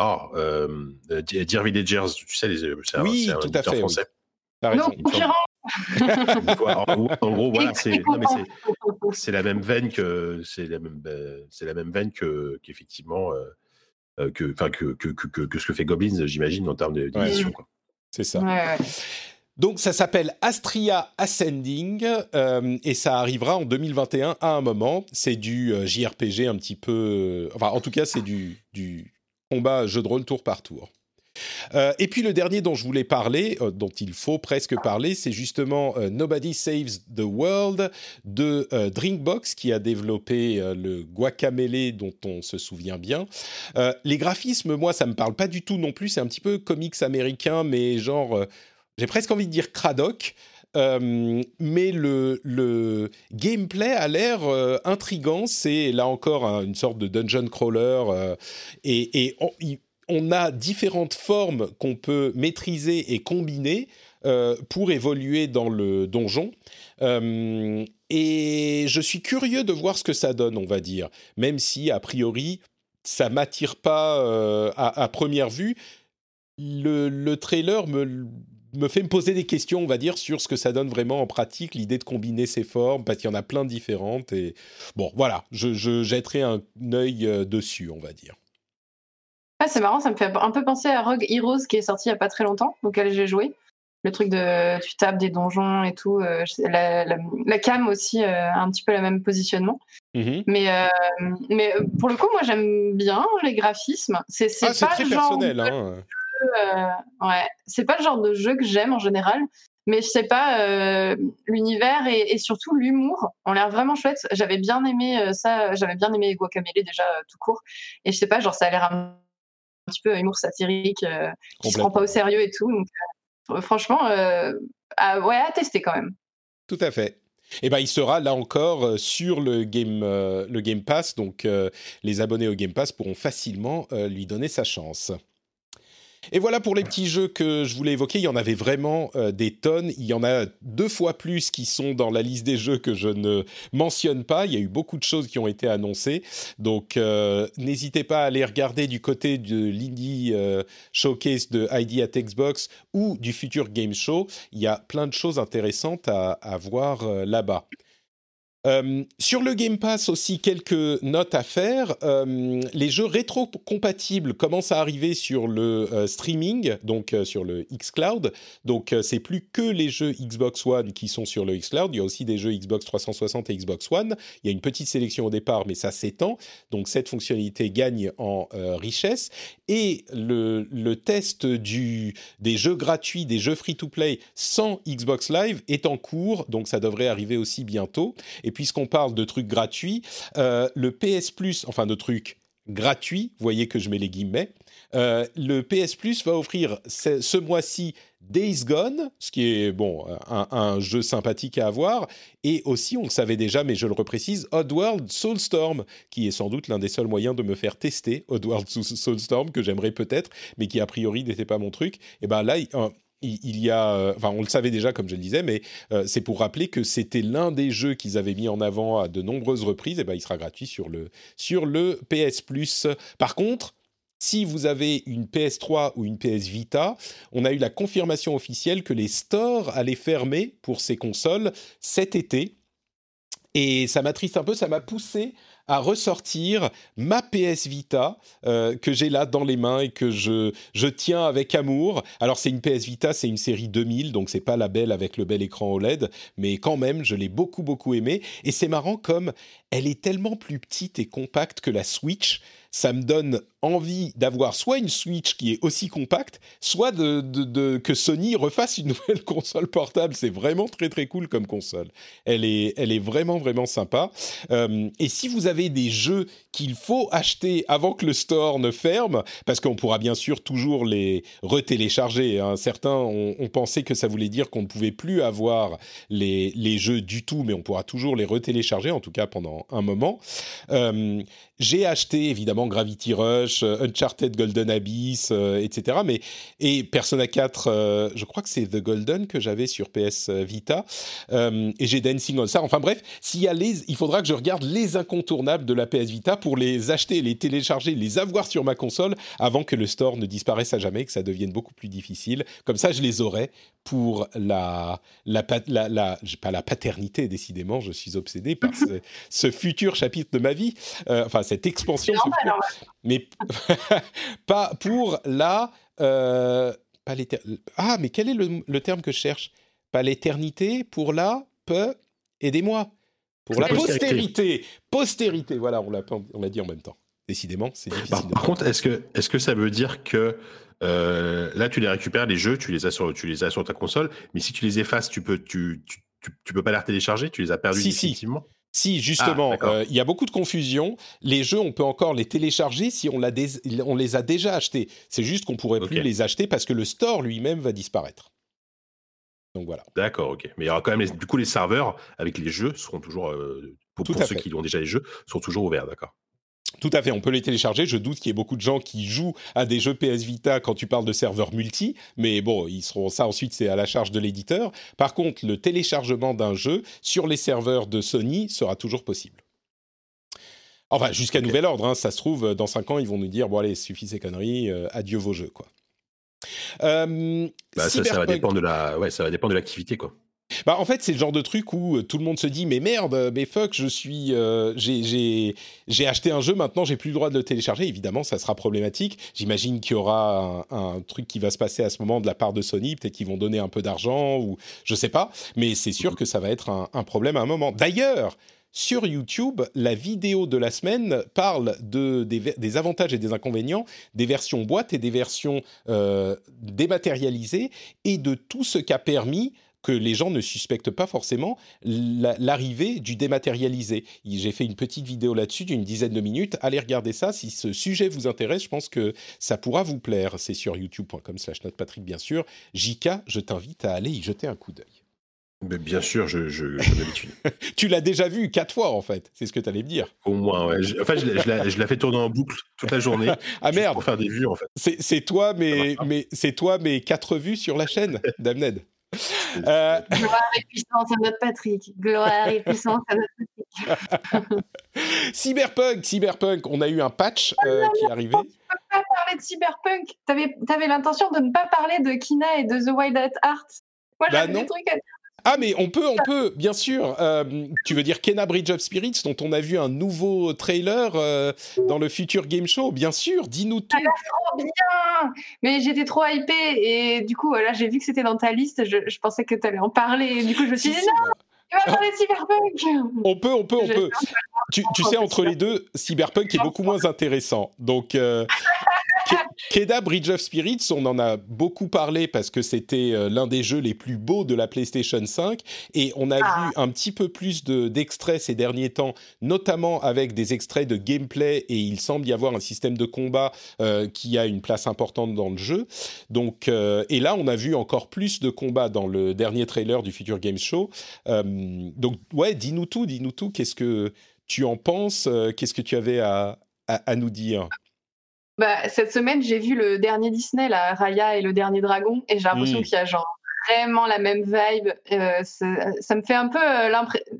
oh, euh, Dear Villagers, tu sais, les, c'est un, oui, tout à fait, français. Oui. Non, en, gros, voilà, c'est, non, mais c'est, c'est la même veine que. C'est la même, c'est la même veine que, qu'effectivement. que, enfin, que, que, que, que, ce que fait Goblins, j'imagine, en termes d'édition. Ouais. C'est ça. Ouais, donc ça s'appelle Astria Ascending euh, et ça arrivera en 2021 à un moment. C'est du euh, JRPG un petit peu... enfin en tout cas c'est du, combat jeu de rôle tour par tour. Euh, et puis le dernier dont je voulais parler, euh, dont il faut presque parler, c'est justement euh, Nobody Saves the World de Drinkbox qui a développé le Guacamele dont on se souvient bien. les graphismes, moi, ça me parle pas du tout non plus. C'est un petit peu comics américain, mais genre, j'ai presque envie de dire Cradoc. mais le, le, gameplay a l'air intrigant. C'est là encore une sorte de dungeon crawler et, et on a différentes formes qu'on peut maîtriser et combiner euh, pour évoluer dans le donjon. Euh, et je suis curieux de voir ce que ça donne, on va dire, même si a priori ça m'attire pas euh, à, première vue. Le, trailer me, fait me poser des questions, on va dire, sur ce que ça donne vraiment en pratique, l'idée de combiner ces formes, parce qu'il y en a plein de différentes. Et bon, voilà, je, je jetterai un œil dessus, on va dire. Ah, c'est marrant, ça me fait un peu penser à Rogue Heroes qui est sorti il n'y a pas très longtemps, auquel j'ai joué. Le truc de tu tapes des donjons et tout. Euh, la, cam aussi euh, a un petit peu le même positionnement. Mm-hmm. Mais, euh, mais pour le coup, moi j'aime bien les graphismes. C'est ah, pas très personnel. Hein. Ouais, c'est pas le genre de jeu que j'aime en général. Mais je sais pas, l'univers et, et, surtout l'humour ont l'air vraiment chouettes. J'avais bien aimé ça, j'avais bien aimé Guacamele déjà tout court. Et je sais pas, genre ça a l'air un petit peu humour satirique, euh, qui se prend pas au sérieux et tout. Donc, euh, franchement, euh, à, ouais, à tester quand même. Tout à fait. Et eh ben, il sera là encore sur le Game, le game Pass, donc les abonnés au Game Pass pourront facilement lui donner sa chance. Et voilà pour les petits jeux que je voulais évoquer. Il y en avait vraiment euh, des tonnes. Il y en a deux fois plus qui sont dans la liste des jeux que je ne mentionne pas. Il y a eu beaucoup de choses qui ont été annoncées. Donc euh, n'hésitez pas à aller regarder du côté de l'Indie euh, Showcase de ID at Xbox ou du Future Game Show. Il y a plein de choses intéressantes à voir là-bas. Euh, sur le Game Pass aussi, quelques notes à faire. Euh, les jeux rétro-compatibles commencent à arriver sur le euh, streaming, donc sur le xCloud. Donc c'est plus que les jeux Xbox One qui sont sur le xCloud. Il y a aussi des jeux Xbox 360 et Xbox One. Il y a une petite sélection au départ, mais ça s'étend. Donc cette fonctionnalité gagne en richesse. Et le, test des jeux gratuits, des jeux free-to-play sans Xbox Live est en cours. Donc ça devrait arriver aussi bientôt. Puisqu'on parle de trucs gratuits, euh, le PS Plus, enfin de trucs gratuits, vous voyez que je mets les guillemets, euh, le PS Plus va offrir ce, mois-ci Days Gone, ce qui est bon un, jeu sympathique à avoir, et aussi on le savait déjà, mais je le reprécise, Oddworld Soulstorm, qui est sans doute l'un des seuls moyens de me faire tester Oddworld Soulstorm que j'aimerais peut-être, mais qui a priori n'était pas mon truc. Et ben là, il y a, euh, enfin, on le savait déjà, comme je le disais, mais euh, c'est pour rappeler que c'était l'un des jeux qu'ils avaient mis en avant à de nombreuses reprises. Et ben, il sera gratuit sur le sur le PS Plus. Par contre, si vous avez une PS3 ou une PS Vita, on a eu la confirmation officielle que les stores allaient fermer pour ces consoles cet été. Et ça m'attriste un peu, ça m'a poussé à ressortir ma PS Vita euh, que j'ai là dans les mains et que je, je tiens avec amour. Alors c'est une PS Vita, c'est une série 2000, donc c'est pas la belle avec le bel écran OLED, mais quand même je l'ai beaucoup beaucoup aimée. Et c'est marrant comme elle est tellement plus petite et compacte que la Switch ça me donne envie d'avoir soit une Switch qui est aussi compacte, soit que Sony refasse une nouvelle console portable. C'est vraiment très très cool comme console. Elle est, elle est vraiment vraiment sympa. Euh, et si vous avez des jeux qu'il faut acheter avant que le store ne ferme, parce qu'on pourra bien sûr toujours les retélécharger. Hein. Certains ont, pensé que ça voulait dire qu'on ne pouvait plus avoir les, les, jeux du tout, mais on pourra toujours les retélécharger, en tout cas pendant un moment. Euh, j'ai acheté évidemment Gravity Rush, euh, Uncharted Golden Abyss, euh, etc. Mais et Persona 4, euh, je crois que c'est The Golden que j'avais sur PS Vita, et j'ai Dancing on Star. Enfin bref, y a les, il faudra que je regarde les incontournables de la PS Vita pour les acheter, les télécharger, les avoir sur ma console avant que le store ne disparaisse à jamais, que ça devienne beaucoup plus difficile. Comme ça, je les aurai pour la la, pas la paternité décidément, je suis obsédé par ce, futur chapitre de ma vie. enfin cette expansion. mais pas pour la. Euh, pas ah, mais quel est le, terme que je cherche? Pas l'éternité, pour la. Peu. Aidez-moi. Pour la postérité. Postérité, voilà, on l'a, on l'a dit en même temps. Décidément, c'est difficile. Par, par contre, est-ce que, est-ce que ça veut dire que euh, là, tu les récupères, les jeux, tu les, as sur, tu les as sur ta console, mais si tu les effaces, tu peux, tu, tu, tu, peux pas les retélécharger? Tu les as perdus si, définitivement? si. Justement, Ah, euh, il y a beaucoup de confusion. Les jeux, on peut encore les télécharger si on, l'a dés- on les a déjà achetés. C'est juste qu'on pourrait plus les acheter parce que le store lui-même va disparaître. Donc voilà. D'accord, ok. Mais il y aura quand même, les- du coup, les serveurs avec les jeux seront toujours, euh, pour, ceux fait. qui ont déjà les jeux, sont toujours ouverts, d'accord. Tout à fait, on peut les télécharger. Je doute qu'il y ait beaucoup de gens qui jouent à des jeux PS Vita quand tu parles de serveurs multi, mais bon, ils seront ça ensuite, c'est à la charge de l'éditeur. Par contre, le téléchargement d'un jeu sur les serveurs de Sony sera toujours possible. Enfin, jusqu'à nouvel ordre, hein, ça se trouve, dans 5 ans, ils vont nous dire, bon allez, suffit ces conneries, euh, adieu vos jeux, quoi. Euh, Bah, ça, ça va dépendre de la, ouais, ça va dépendre de l'activité, quoi. Bah, en fait, c'est le genre de truc où euh, tout le monde se dit mais merde, euh, mais fuck, je suis, euh, j'ai, acheté un jeu, maintenant j'ai plus le droit de le télécharger. Évidemment, ça sera problématique. J'imagine qu'il y aura un, truc qui va se passer à ce moment de la part de Sony, peut-être qu'ils vont donner un peu d'argent ou je sais pas, mais c'est sûr que ça va être un, problème à un moment. D'ailleurs. Sur YouTube, la vidéo de la semaine parle de, des avantages et des inconvénients des versions boîte et des versions euh, dématérialisées et de tout ce qu'a permis que les gens ne suspectent pas forcément la- l'arrivée du dématérialisé. J'ai fait une petite vidéo là-dessus d'une dizaine de minutes. Allez regarder ça. Si ce sujet vous intéresse, je pense que ça pourra vous plaire. C'est sur youtube.com slash notepatrick, bien sûr. Jika, je t'invite à aller y jeter un coup d'œil. Mais bien sûr, je, je. Tu l'as déjà vu quatre fois, en fait. C'est ce que tu allais me dire. Au moins, ouais. Je- Enfin, je, l'ai- fais tourner en boucle toute la journée. Ah merde Pour faire des vues, en fait. C'est toi, mais, toi, mes quatre vues sur la chaîne, Damned. Euh, Gloire et puissance à notre Patrick. Gloire et puissance à notre Cyberpunk, Cyberpunk, on a eu un patch euh, qui est arrivé. pas parler de cyberpunk. T'avais avais, l'intention de ne pas parler de Kina et de The Wild at Heart. Moi, Bah j'avais non. des trucs à dire. Ah mais on peut, on peut, bien sûr. Euh, tu veux dire Kena Bridge of Spirits, dont on a vu un nouveau trailer euh, dans le Future Game Show? Bien sûr, dis-nous tout. Oh, bien Mais j'étais trop hypée et du coup, là, j'ai vu que c'était dans ta liste. Je, je pensais que tu allais en parler. Et du coup, je me suis dit, non, bah, tu vas parler de cyberpunk on peut, on peut, on peut. Tu, tu sais, entre les deux, Cyberpunk est beaucoup moins intéressant. Donc, euh, Ke- Kena Bridge of Spirits, on en a beaucoup parlé parce que c'était euh, l'un des jeux les plus beaux de la PlayStation 5 et on a Ah. vu un petit peu plus de- d'extraits ces derniers temps, notamment avec des extraits de gameplay et il semble y avoir un système de combat euh, qui a une place importante dans le jeu. Donc, euh, et là, on a vu encore plus de combats dans le dernier trailer du Future Games Show. Euh, donc, ouais, dis-nous tout, dis-nous tout. Qu'est-ce que tu en penses? Qu'est-ce que tu avais à, à, à nous dire? Bah, cette semaine, j'ai vu le dernier Disney, la Raya et le dernier Dragon, et j'ai l'impression Mm. qu'il y a genre vraiment la même vibe. Euh, ça, ça me fait un peu euh,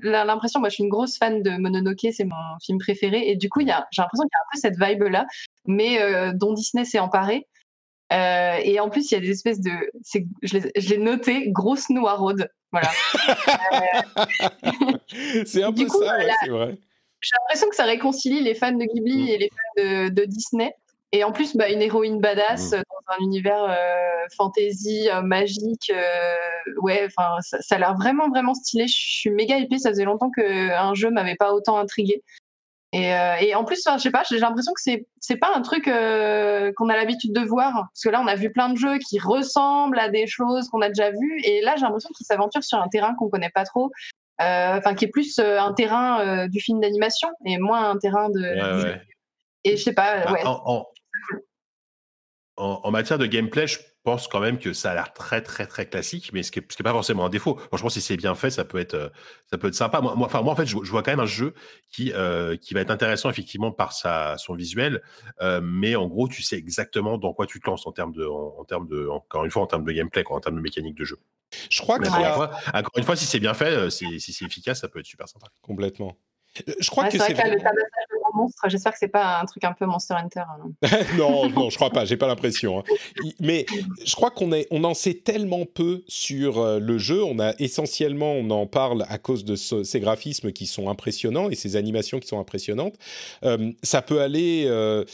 l'impression, moi je suis une grosse fan de Mononoke, c'est mon film préféré, et du coup j'ai l'impression qu'il y a un peu cette vibe-là, mais euh, dont Disney s'est emparé. Euh, et en plus, il y a des espèces de. Je l'ai noté, grosse noiraude. Voilà. C'est un peu coup, ça, ouais, c'est vrai. J'ai l'impression que ça réconcilie les fans de Ghibli Mm. et les fans de, de Disney. Et en plus, bah, une héroïne badass Mm. dans un univers euh, fantasy, euh, magique. euh, ouais, enfin, ça, ça a l'air vraiment, vraiment stylé. Je suis méga épée. Ça faisait longtemps qu'un jeu m'avait pas autant intrigué. Et, et en plus, je sais pas, j'ai l'impression que c'est c'est pas un truc qu'on a l'habitude de voir. Parce que là, on a vu plein de jeux qui ressemblent à des choses qu'on a déjà vues. Et là, j'ai l'impression qu'ils s'aventurent sur un terrain qu'on connaît pas trop. Enfin, qui est plus un terrain du film d'animation et moins un terrain de. Ouais, ouais. Et je sais pas, Bah, ouais. en, en- en- en matière de gameplay, je pense quand même que ça a l'air très très très classique, mais ce qui n'est pas forcément un défaut. Franchement, si c'est bien fait, ça peut être, euh, ça peut être sympa. Moi, moi, enfin, moi en fait, je, je vois quand même un jeu qui, euh, qui va être intéressant effectivement par sa, son visuel, euh, mais en gros, tu sais exactement dans quoi tu te lances en termes de, en, en termes de, encore une fois, en termes de gameplay, quoi, en termes de mécanique de jeu. Je crois Mais qu'il encore, une a fois, encore une fois, si c'est bien fait, si, si c'est efficace, ça peut être super sympa. complètement. Je crois Ouais, que c'est vrai que le tabassage monstres, j'espère que c'est pas un truc un peu Monster Hunter. hein. non, non, je crois pas, j'ai pas l'impression. hein. Mais je crois qu'on est, on en sait tellement peu sur euh, le jeu. On a essentiellement, on en parle à cause de ce- ces graphismes qui sont impressionnants et ces animations qui sont impressionnantes. Euh, ça peut aller euh,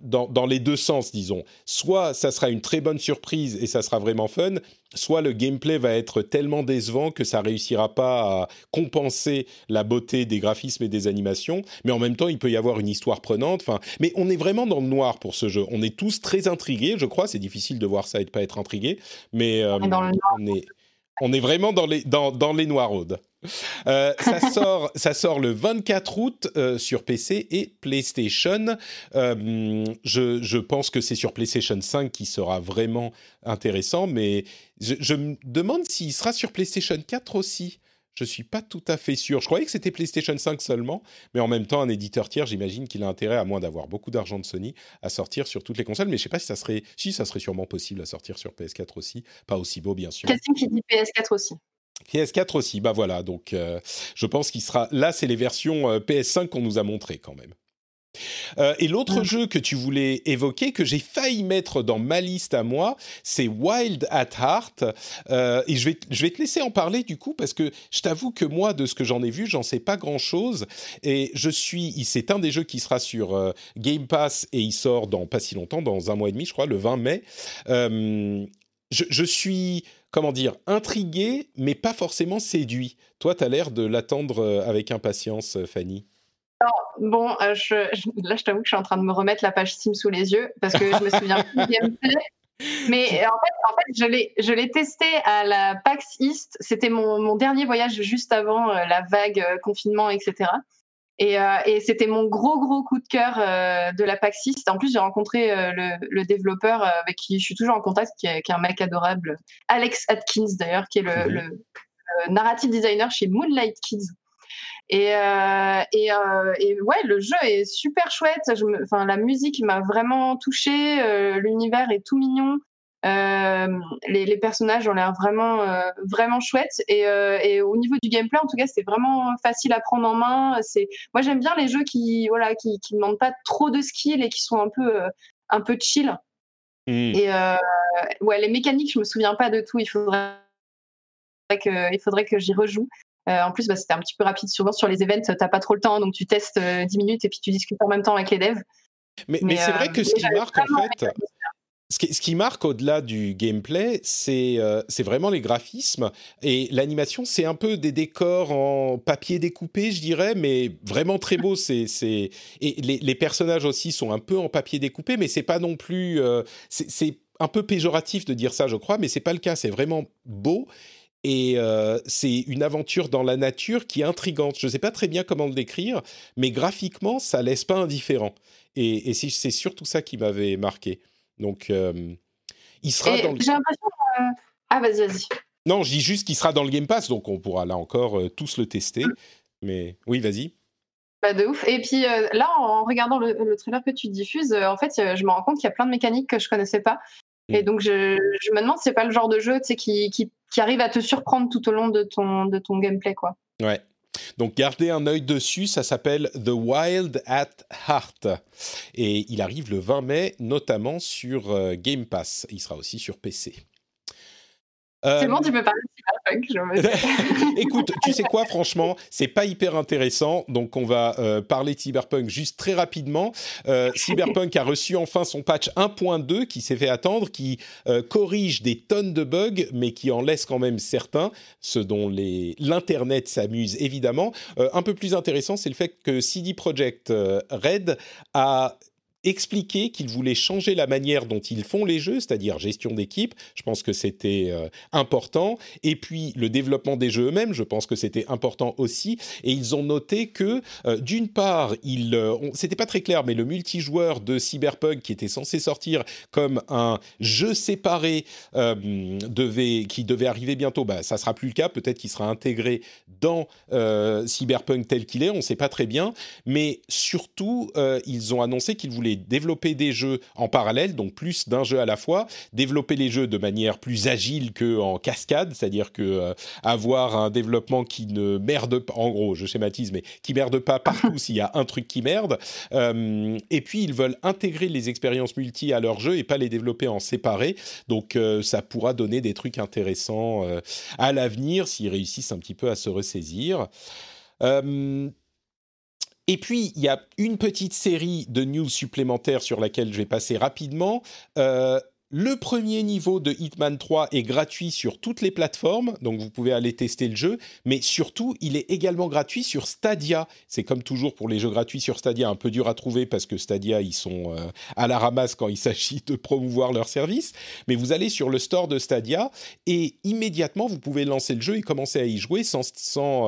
dans, dans les deux sens, disons. Soit ça sera une très bonne surprise et ça sera vraiment fun. Soit le gameplay va être tellement décevant que ça réussira pas à compenser la beauté des graphismes et des animations. Mais en même temps, il peut y avoir une histoire prenante. Enfin, mais on est vraiment dans le noir pour ce jeu. On est tous très intrigués, je crois. C'est difficile de voir ça et de pas être intrigué, mais on, est, on est vraiment dans les dans, dans les noiraudes. Euh, ça, sort, ça sort le 24 août euh, sur PC et PlayStation. Euh, je, pense que c'est sur PlayStation 5 qui sera vraiment intéressant, mais je, me demande s'il sera sur PlayStation 4 aussi. Je suis pas tout à fait sûr. Je croyais que c'était PlayStation 5 seulement, mais en même temps, un éditeur tiers, j'imagine qu'il a intérêt, à moins d'avoir beaucoup d'argent de Sony, à sortir sur toutes les consoles. Mais je sais pas si ça serait, si ça serait sûrement possible à sortir sur PS4 aussi. Pas aussi beau, bien sûr. Quelqu'un qui dit PS4 aussi. PS4 aussi, bah voilà, donc euh, je pense qu'il sera... Là, c'est les versions euh, PS5 qu'on nous a montrées quand même. Euh, et l'autre jeu que tu voulais évoquer, que j'ai failli mettre dans ma liste à moi, c'est Wild at Heart. et je vais, je vais te laisser en parler du coup, parce que je t'avoue que moi, de ce que j'en ai vu, j'en sais pas grand-chose. Et je suis... C'est un des jeux qui sera sur Game Pass et il sort dans pas si longtemps, dans un mois et demi, je crois, le 20 mai. Je, je, suis comment dire, intrigué, mais pas forcément séduit. Toi, tu as l'air de l'attendre euh, avec impatience, euh, Fanny. bon, euh, je, là, je t'avoue que je suis en train de me remettre la page Steam sous les yeux parce que je me souviens plus gameplay. Mais en fait, en fait je l'ai testé à la PAX East. C'était mon, mon, dernier voyage juste avant la vague confinement, etc. Et, euh, et c'était mon gros gros coup de cœur euh, de la Paxis. En plus, j'ai rencontré euh, le, le, développeur euh, avec qui je suis toujours en contact, qui est, qui est un mec adorable, Alex Atkins d'ailleurs, qui est le, mhm. le, le, narrative designer chez Moonlight Kids. Et, euh, et, et, ouais, le jeu est super chouette. Enfin, la musique m'a vraiment touchée. L'univers est tout mignon. Euh, les, les, personnages ont l'air vraiment euh, vraiment chouettes. Et, euh, et, au niveau du gameplay en tout cas c'est vraiment facile à prendre en main. C'est moi j'aime bien les jeux qui voilà qui qui demandent pas trop de skill et qui sont un peu euh, un peu chill. Mmh. et ouais les mécaniques je me souviens pas de tout. Il faudrait que il faudrait que j'y rejoue. En plus bah, c'était un petit peu rapide. Souvent sur les events t'as pas trop le temps donc tu testes 10 minutes et puis tu discutes en même temps avec les devs. Mais, mais, mais c'est vrai que ce qui marque en fait ce qui, marque au-delà du gameplay, c'est euh, vraiment les graphismes et l'animation. C'est un peu des décors en papier découpé, je dirais, mais vraiment très beau. C'est et les, les, personnages aussi sont un peu en papier découpé, mais c'est pas non plus. Euh, c'est un peu péjoratif de dire ça, je crois, mais c'est pas le cas. C'est vraiment beau. Et euh, c'est une aventure dans la nature qui est intrigante. Je ne sais pas très bien comment le décrire, mais graphiquement, ça laisse pas indifférent. Et, et c'est surtout ça qui m'avait marqué. Donc, euh, il sera dans le. J'ai l'impression. Euh, ah, vas-y, vas-y. Non, je dis juste qu'il sera dans le Game Pass, donc on pourra là encore euh, tous le tester. Mais oui, vas-y. Bah de ouf. Et puis là, en regardant le, trailer que tu diffuses, en fait, je me rends compte qu'il y a plein de mécaniques que je connaissais pas. Et mm. donc, je, je me demande si c'est pas le genre de jeu qui, qui, qui, arrive à te surprendre tout au long de ton, de ton gameplay. Quoi. Ouais. Donc gardez un œil dessus, ça s'appelle The Wild at Heart. Et il arrive le 20 mai, notamment sur euh, Game Pass. Il sera aussi sur PC. C'est bon, euh, tu peux parler de Cyberpunk. Écoute, tu sais quoi, franchement, c'est pas hyper intéressant, donc on va euh, parler de Cyberpunk juste très rapidement. Euh, Cyberpunk a reçu enfin son patch 1.2 qui s'est fait attendre, qui corrige des tonnes de bugs, mais qui en laisse quand même certains, ce dont l'internet s'amuse évidemment. un peu plus intéressant, c'est le fait que CD Projekt Red a expliqué qu'ils voulaient changer la manière dont ils font les jeux, c'est-à-dire gestion d'équipe. Je pense que c'était euh, important. Et puis le développement des jeux eux-mêmes, je pense que c'était important aussi. Et ils ont noté que, euh, d'une part, il, euh, c'était pas très clair, mais le multijoueur de Cyberpunk qui était censé sortir comme un jeu séparé devait, qui devait arriver bientôt, bah, ça sera plus le cas. Peut-être qu'il sera intégré dans Cyberpunk tel qu'il est. On ne sait pas très bien. Mais surtout, ils ont annoncé qu'ils voulaient développer des jeux en parallèle, donc plus d'un jeu à la fois, développer les jeux de manière plus agile qu'en cascade, c'est-à-dire que euh, avoir un développement qui ne merde pas, en gros, je schématise, mais qui merde pas partout s'il y a un truc qui merde. Euh, et puis ils veulent intégrer les expériences multi à leur jeu et pas les développer en séparé. Donc euh, ça pourra donner des trucs intéressants à l'avenir s'ils réussissent un petit peu à se ressaisir. Et puis, il y a une petite série de news supplémentaires sur laquelle je vais passer rapidement. Euh, le premier niveau de Hitman 3 est gratuit sur toutes les plateformes, donc vous pouvez aller tester le jeu, mais surtout, il est également gratuit sur Stadia. C'est comme toujours pour les jeux gratuits sur Stadia, un peu dur à trouver parce que Stadia, ils sont euh, à la ramasse quand il s'agit de promouvoir leur service, mais vous allez sur le store de Stadia et immédiatement, vous pouvez lancer le jeu et commencer à y jouer sans,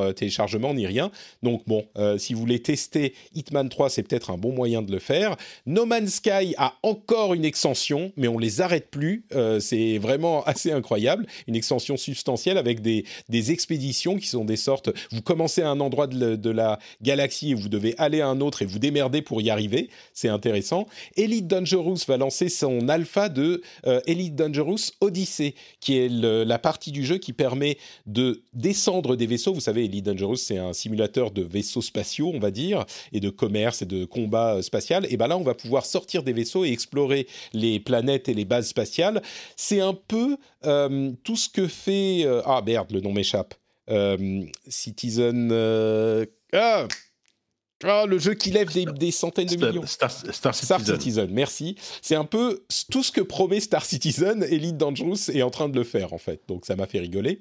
euh, téléchargement ni rien. Donc bon, euh, si vous voulez tester Hitman 3, c'est peut-être un bon moyen de le faire. No Man's Sky a encore une extension, mais on les a plus. Euh, c'est vraiment assez incroyable. Une extension substantielle avec des, des, expéditions qui sont des sortes. Vous commencez à un endroit de, la galaxie et vous devez aller à un autre et vous démerder pour y arriver. C'est intéressant. Elite Dangerous va lancer son alpha de euh, Elite Dangerous Odyssey, qui est la partie du jeu qui permet de descendre des vaisseaux. Vous savez, Elite Dangerous, c'est un simulateur de vaisseaux spatiaux, on va dire, et de commerce et de combat euh, spatial. Et ben là, on va pouvoir sortir des vaisseaux et explorer les planètes et les bases spatiale. C'est un peu euh, tout ce que fait... Euh, ah merde, le nom m'échappe. Euh, Citizen... Ah ah, le jeu qui lève des, centaines de millions. Star, Citizen. merci. C'est un peu tout ce que promet Star Citizen. Elite Dangerous est en train de le faire, en fait. Donc ça m'a fait rigoler.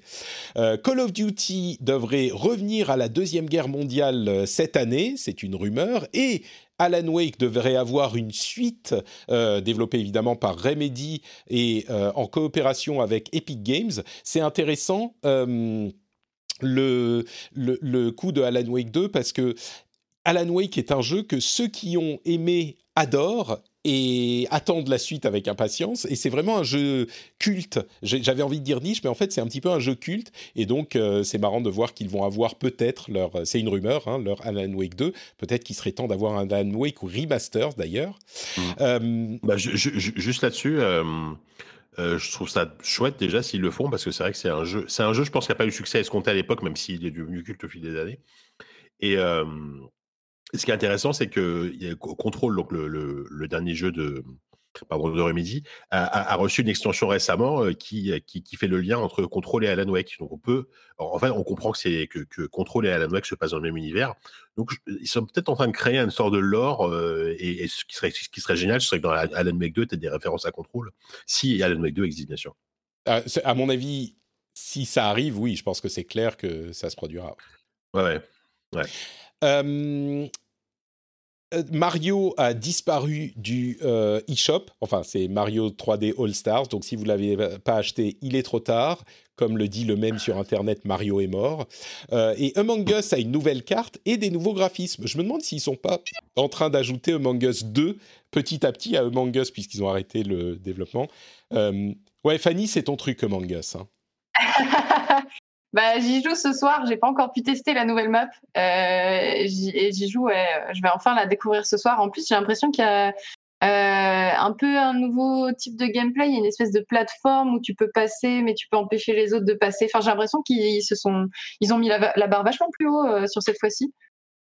Call of Duty devrait revenir à la Deuxième Guerre mondiale cette année. C'est une rumeur. Et Alan Wake devrait avoir une suite euh, développée évidemment par Remedy et euh, en coopération avec Epic Games. C'est intéressant euh, le, le, coup de Alan Wake 2 parce que Alan Wake est un jeu que ceux qui ont aimé adorent et attendent la suite avec impatience. Et c'est vraiment un jeu culte. J'avais envie de dire niche, mais en fait, c'est un petit peu un jeu culte. Et donc, euh, c'est marrant de voir qu'ils vont avoir peut-être leur. C'est une rumeur, hein, leur Alan Wake 2. Peut-être qu'il serait temps d'avoir un Alan Wake ou remaster d'ailleurs. Mmh. Euh, bah, juste là-dessus. Euh, je trouve ça chouette déjà s'ils le font parce que c'est vrai que c'est un jeu, c'est un jeu, je pense, qui n'a pas eu succès à escompté à l'époque, même s'il est devenu culte au fil des années. Et, ce qui est intéressant, c'est que Control, donc le, le, dernier jeu de, pardon, de Remedy, a, a, reçu une extension récemment euh, qui, qui, qui, fait le lien entre Control et Alan Wake. Donc on peut, en fait, on comprend que c'est que, que, Control et Alan Wake se passent dans le même univers. Donc ils sont peut-être en train de créer une sorte de lore euh, et, ce qui serait ce qui serait génial, ce serait que dans Alan Wake 2, tu des références à Control, si Alan Wake 2 existe bien sûr. Ah, à mon avis, si ça arrive, oui, je pense que c'est clair que ça se produira. Ouais, ouais. Euh, Mario a disparu du euh, eShop, enfin c'est Mario 3D All Stars, donc si vous ne l'avez pas acheté, il est trop tard. Comme le dit le même sur Internet, Mario est mort. Euh, et Among Us a une nouvelle carte et des nouveaux graphismes. Je me demande s'ils ne sont pas en train d'ajouter Among Us 2 petit à petit à Among Us, puisqu'ils ont arrêté le développement. ouais, Fanny, c'est ton truc Among Us. Hein. Bah, j'y joue ce soir. J'ai pas encore pu tester la nouvelle map. Euh, j'y joue. je vais enfin la découvrir ce soir. En plus, j'ai l'impression qu'il y a euh, un peu un nouveau type de gameplay. Il y a une espèce de plateforme où tu peux passer, mais tu peux empêcher les autres de passer. Enfin, j'ai l'impression qu'ils se sont, ils ont mis la, barre vachement plus haut euh, sur cette fois-ci.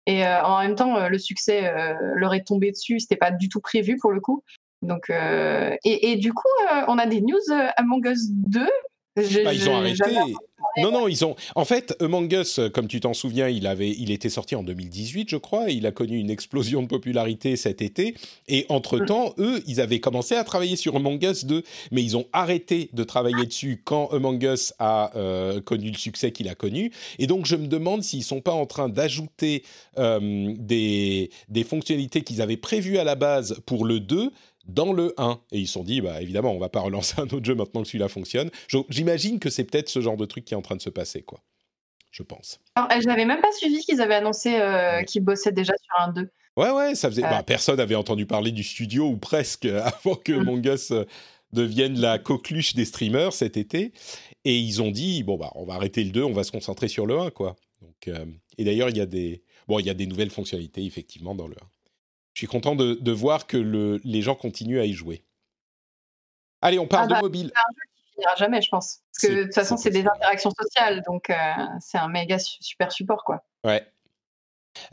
Et euh, en même temps, le succès leur est tombé dessus. C'était pas du tout prévu pour le coup. Donc, et, et, du coup, on a des news Among Us 2 bah, ils ont arrêté. Non, non, ils ont. En fait, Among Us, comme tu t'en souviens, il avait, il était sorti en 2018, je crois. Et il a connu une explosion de popularité cet été. Et entre temps, mm. eux, ils avaient commencé à travailler sur Among Us 2, mais ils ont arrêté de travailler dessus quand Among Us a euh, connu le succès qu'il a connu. Et donc, je me demande s'ils sont pas en train d'ajouter euh, des, des fonctionnalités qu'ils avaient prévues à la base pour le 2 dans le 1. Et ils se sont dit, bah, évidemment, on va pas relancer un autre jeu maintenant que celui-là fonctionne. J'imagine que c'est peut-être ce genre de truc qui est en train de se passer, quoi. Je pense. Alors, je n'avais même pas suivi qu'ils avaient annoncé euh, qu'ils bossaient déjà sur un 2. Ouais, ouais, ça faisait. Bah, euh. personne n'avait entendu parler du studio, ou presque, avant que mm. Mongus euh, devienne la coqueluche des streamers cet été. Et ils ont dit, bon, bah, on va arrêter le 2, on va se concentrer sur le 1, quoi. Donc, et d'ailleurs, il y a des. Bon, il y a des nouvelles fonctionnalités, effectivement, dans le 1 je suis content de, voir que les gens continuent à y jouer. Allez, on parle ah de bah, mobile. C'est un jeu qui finira jamais, je pense. Parce que de toute façon, c'est des interactions sociales, donc euh, c'est un méga super support, quoi. Ouais.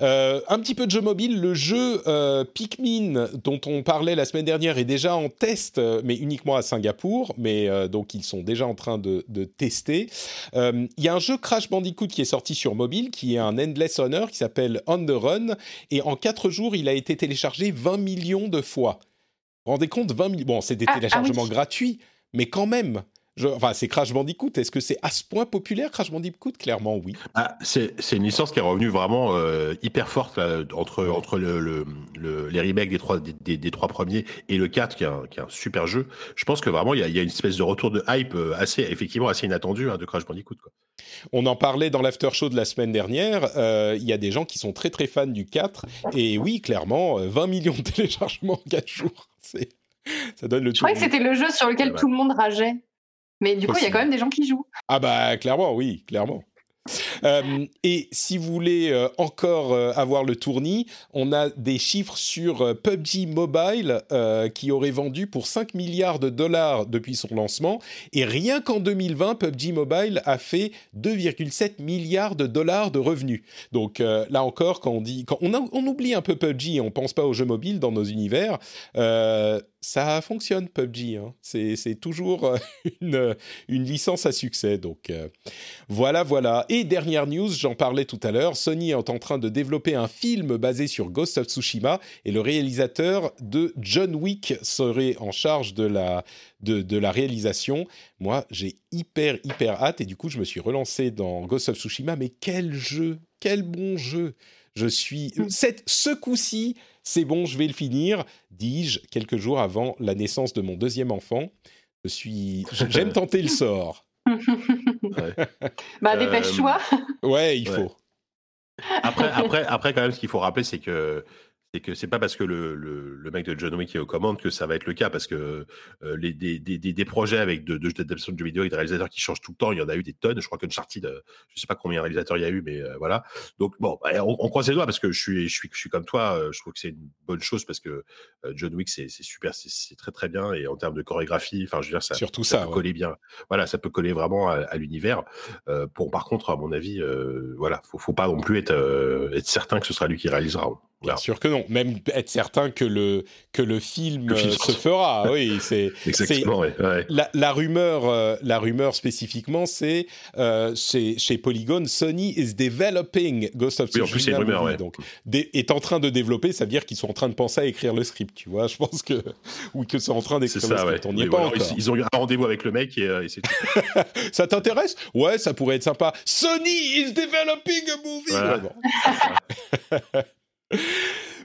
Euh, un petit peu de jeu mobile, le jeu euh, Pikmin dont on parlait la semaine dernière est déjà en test, euh, mais uniquement à Singapour, mais donc ils sont déjà en train de, tester. Il y a un jeu Crash Bandicoot qui est sorti sur mobile, qui est un Endless Honor, qui s'appelle On the Run, et en 4 jours il a été téléchargé 20 millions de fois rendez compte, 20 000. Bon, c'est des ah, ah téléchargements gratuits, mais quand même. Enfin, c'est Crash Bandicoot. Est-ce que c'est à ce point populaire, Crash Bandicoot? Clairement, oui. Ah, c'est une licence qui est revenue vraiment euh, hyper forte entre, entre le, les remakes des trois, des, trois premiers et le 4, qui est, un, qui est un super jeu. Je pense que vraiment, il y, a, une espèce de retour de hype euh, assez, effectivement, assez inattendu hein, de Crash Bandicoot. Quoi. On en parlait dans l'after show de la semaine dernière. Euh, il y a des gens qui sont très très fans du 4. Et oui, clairement, 20 millions de téléchargements en 4 jours. Ça donne le Je croyais que c'était le jeu sur lequel tout le monde rageait. Mais du coup, il y a quand même des gens qui jouent. Ah bah clairement, oui, clairement. Euh, et si vous voulez euh, encore euh, avoir le tournis, on a des chiffres sur PUBG Mobile qui aurait vendu pour 5 milliards de dollars depuis son lancement. Et rien qu'en 2020, PUBG Mobile a fait 2,7 milliards de dollars de revenus. Donc là encore, quand on dit, quand on, on, oublie un peu PUBG et on pense pas aux jeux mobiles dans nos univers, ça fonctionne PUBG. Hein. C'est toujours une, une, licence à succès. Donc voilà, voilà. Et dernière news, j'en parlais tout à l'heure, Sony est en train de développer un film basé sur Ghost of Tsushima et le réalisateur de John Wick serait en charge de la, de la réalisation. Moi, j'ai hyper, hyper hâte et du coup, je me suis relancé dans Ghost of Tsushima. Mais quel jeu, quel bon jeu je suis. Mm. Cette, ce coup-ci, c'est bon, je vais le finir, dis-je, quelques jours avant la naissance de mon deuxième enfant. Je suis. J'aime tenter le sort. Bah, dépêche-toi. Euh, ouais, il faut. Après, après, après, quand même, ce qu'il faut rappeler, c'est que c'est que c'est pas parce que le, le, le, mec de John Wick est aux commandes que ça va être le cas, parce que euh, les, des, des, des, projets avec de, de, de, jeux vidéo et des réalisateurs qui changent tout le temps, il y en a eu des tonnes. Je crois qu'Uncharted, euh, je sais pas combien de réalisateurs il y a eu, mais euh, voilà. Donc bon, bah, on, on, croise les doigts parce que je suis, je suis, je suis comme toi. je trouve que c'est une bonne chose parce que John Wick c'est super, c'est très très bien et en termes de chorégraphie, enfin je veux dire ça, Surtout ça, ça peut coller bien. Voilà, ça peut coller vraiment à, l'univers. pour par contre, à mon avis, voilà, faut, faut pas non plus être, être certain que ce sera lui qui réalisera. Bien sûr que non. Même être certain que le, que le film, euh, se fera. oui, c'est. Exactement, La, la, rumeur, euh, la rumeur spécifiquement, c'est euh, chez Polygon, Sony is developing Ghost of Tsushima. Oui, en plus, c'est une rumeur, ouais. Donc, est en train de développer, ça veut dire qu'ils sont en train de penser à écrire le script, tu vois. Je pense que. Ou que c'est en train d'écrire le script. On n'y est pas encore. Ils, ont eu un rendez-vous avec le mec et, et c'est ça t'intéresse? Ouais, ça pourrait être sympa. Sony is developing a movie. Voilà.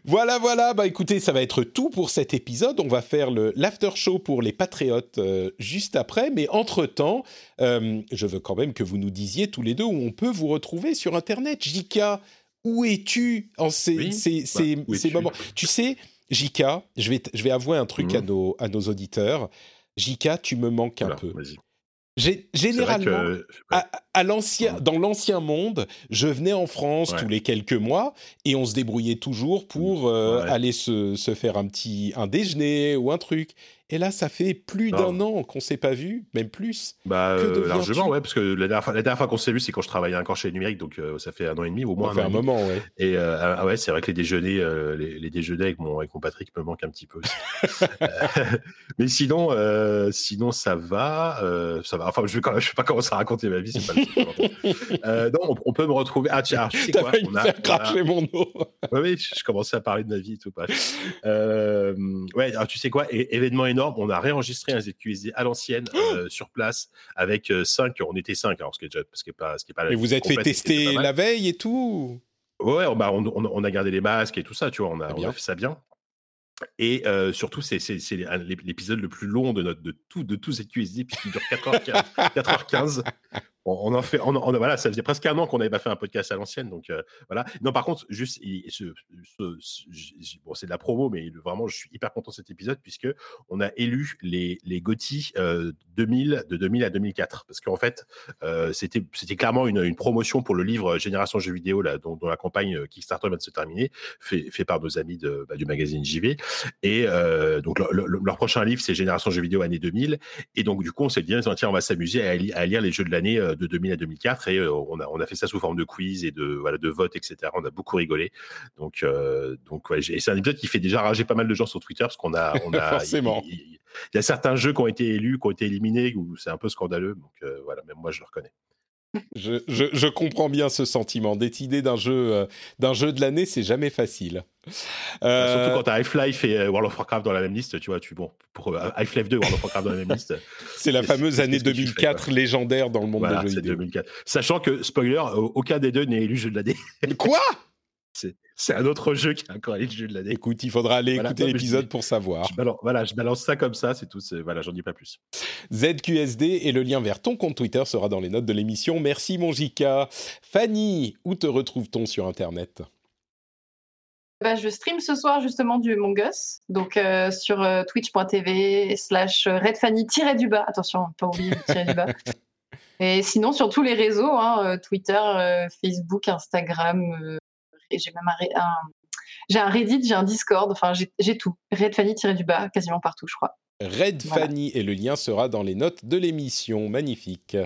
Voilà, voilà. Bah écoutez, ça va être tout pour cet épisode. On va faire le l'after show pour les patriotes euh, juste après. Mais entre temps, euh, je veux quand même que vous nous disiez tous les deux où on peut vous retrouver sur Internet. Jika, où es-tu en ces, ces, bah, ces, moments? Tu sais, Jika, je vais, je vais avouer un truc à, mhm. nos, à nos auditeurs. Jika, tu me manques un peu. Généralement, à, l'ancien, dans l'ancien monde, je venais en France tous les quelques mois et on se débrouillait toujours pour euh, aller se, se, faire un petit un déjeuner ou un truc. Et là, ça fait plus d'un an qu'on s'est pas vu, même plus. Bah, euh, largement, ouais, parce que la dernière fois, qu'on s'est vu, c'est quand je travaillais encore chez Numérique, donc euh, ça fait un an et demi, au moins. Ça fait un, moment, ouais. Et euh, ah ouais, c'est vrai que les déjeuners, les, déjeuners avec mon, avec mon Patrick me manquent un petit peu aussi. mais sinon, sinon ça va, ça va. Enfin, je vais, quand je vais pas commencer à raconter ma vie, c'est pas le Non, on, peut me retrouver. Ah tiens, tu sais quoi On a, craché mon dos. oui, je commençais à parler de ma vie et tout. Pas. ouais, alors, tu sais quoi Événement énorme on a réenregistré un ZQSD à l'ancienne euh, sur place avec 5. Euh, on était 5, alors ce qui est déjà, ce qui est pas, ce qui est pas. Mais vous êtes fait tester la veille et tout Ouais, bah, on, on, a gardé les masques et tout ça, tu vois, on a, on a fait ça bien. Et euh, surtout, c'est l'épisode le plus long de, notre, de tout, de tous ZQSD, puisqu'il dure 4h15. 4h15 on, en fait, on, voilà, ça faisait presque un an qu'on n'avait pas fait un podcast à l'ancienne, donc euh, voilà. Non, par contre, juste, bon, c'est de la promo, mais vraiment, je suis hyper content de cet épisode puisque on a élu les les GOTY 2000 euh, de 2000 à 2004, parce qu'en fait, euh, c'était c'était clairement une, promotion pour le livre Génération jeux vidéo là, dont, la campagne Kickstarter vient de se terminer, fait par nos amis de, bah, du magazine JV, et donc leur prochain livre c'est Génération jeux vidéo année 2000, et donc du coup on s'est dit tiens on va s'amuser à, lire les jeux de l'année de 2000 à 2004 et euh, on a, on a fait ça sous forme de quiz et de, voilà, de vote, etc. On a beaucoup rigolé. Donc, euh, donc ouais, c'est un épisode qui fait déjà rager pas mal de gens sur Twitter parce qu'on a, on a forcément. Il, y a certains jeux qui ont été élus, qui ont été éliminés, où c'est un peu scandaleux. Donc euh, voilà, même moi je le reconnais. Je, je, je, comprends bien ce sentiment. Décider d'un jeu, euh, d'un jeu de l'année, c'est jamais facile. Euh... Surtout quand tu as Half-Life et euh, World of Warcraft dans la même liste, tu vois, tu bon, pour euh, Half-Life 2 World of Warcraft dans la même liste. c'est la fameuse année 2004 légendaire dans le monde voilà, des jeux vidéo. 2004. Sachant que, spoiler, aucun des deux n'est élu jeu de l'année. Quoi? c'est un autre jeu qui a encore le jeu de l'année. Écoute, il faudra aller voilà, écouter l'épisode pour savoir. Je balance, voilà, je balance ça comme ça, c'est tout. Voilà, j'en dis pas plus. ZQSD et le lien vers ton compte Twitter sera dans les notes de l'émission. Merci mon Jika. Fanny, où te retrouve-t-on sur Internet? Bah, je stream ce soir justement du Among Us, donc euh, sur euh, twitch.tv slash redfanny-du-bas. Attention, pas oublier tirer du bas. Et sinon, sur tous les réseaux, hein, euh, Twitter, euh, Facebook, Instagram, j'ai même un, un j'ai un Reddit, j'ai un Discord, enfin j'ai tout. Red Fanny tiré du bas, quasiment partout, je crois. Red voilà. Fanny, et le lien sera dans les notes de l'émission. Magnifique.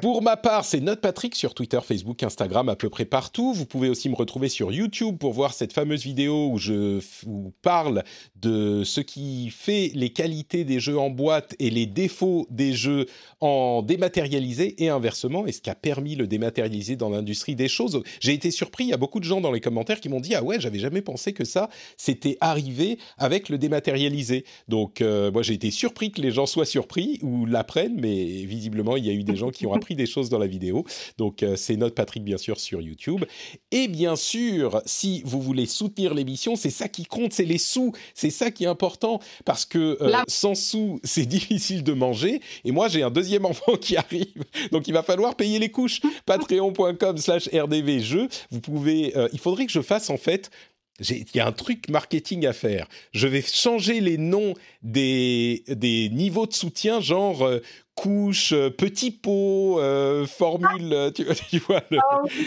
Pour ma part, c'est Note Patrick sur Twitter, Facebook, Instagram, à peu près partout. Vous pouvez aussi me retrouver sur YouTube pour voir cette fameuse vidéo où je vous parle de ce qui fait les qualités des jeux en boîte et les défauts des jeux en dématérialisé et inversement, et ce qui a permis le dématérialisé dans l'industrie des choses. J'ai été surpris, il y a beaucoup de gens dans les commentaires qui m'ont dit ah ouais, j'avais jamais pensé que ça s'était arrivé avec le dématérialisé. Donc euh, moi j'ai été surpris que les gens soient surpris ou l'apprennent, mais visiblement il y a eu des gens qui ont des choses dans la vidéo. Donc euh, c'est notre Patrick bien sûr sur YouTube. Et bien sûr, si vous voulez soutenir l'émission, c'est ça qui compte, c'est les sous, c'est ça qui est important parce que euh, sans sous, c'est difficile de manger. Et moi j'ai un deuxième enfant qui arrive, donc il va falloir payer les couches. Patreon.com/slash rdvjeux. Vous pouvez, euh, il faudrait que je fasse en fait il y a un truc marketing à faire. Je vais changer les noms des, des niveaux de soutien, genre euh, couche, euh, petit pot, euh, formule, tu, tu, vois, le,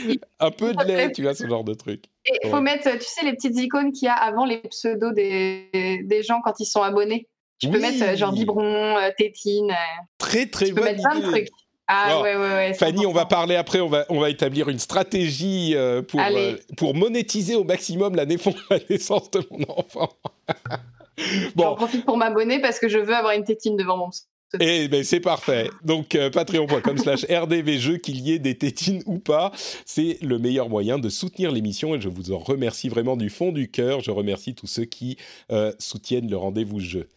oui. un peu de lait, tu vois, ce genre de truc. Il faut mettre, tu sais, les petites icônes qu'il y a avant les pseudos des, des gens quand ils sont abonnés. Tu oui. peux mettre genre biberon, tétine. Très, très tu peux mettre plein de trucs. Ah Alors, ouais, ouais, ouais. Fanny, on va parler après, on va, on va établir une stratégie euh, pour, euh, pour monétiser au maximum la, la naissance de mon enfant. bon. J'en profite pour m'abonner parce que je veux avoir une tétine devant mon eh ben c'est parfait. Donc euh, patreon.com slash rdvjeux, qu'il y ait des tétines ou pas, c'est le meilleur moyen de soutenir l'émission et je vous en remercie vraiment du fond du cœur. Je remercie tous ceux qui euh, soutiennent le rendez-vous jeu.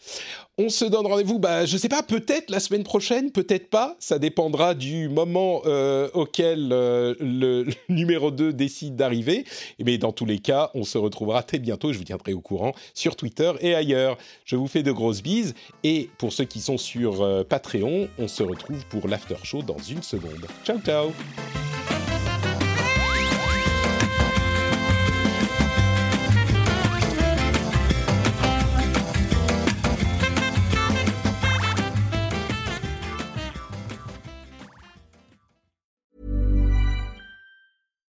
On se donne rendez-vous, bah, je sais pas, peut-être la semaine prochaine, peut-être pas. Ça dépendra du moment euh, auquel euh, le, le, numéro 2 décide d'arriver. Mais dans tous les cas, on se retrouvera très bientôt. Je vous tiendrai au courant sur Twitter et ailleurs. Je vous fais de grosses bises. Et pour ceux qui sont sur euh, Patreon, on se retrouve pour l'after show dans une seconde. Ciao, ciao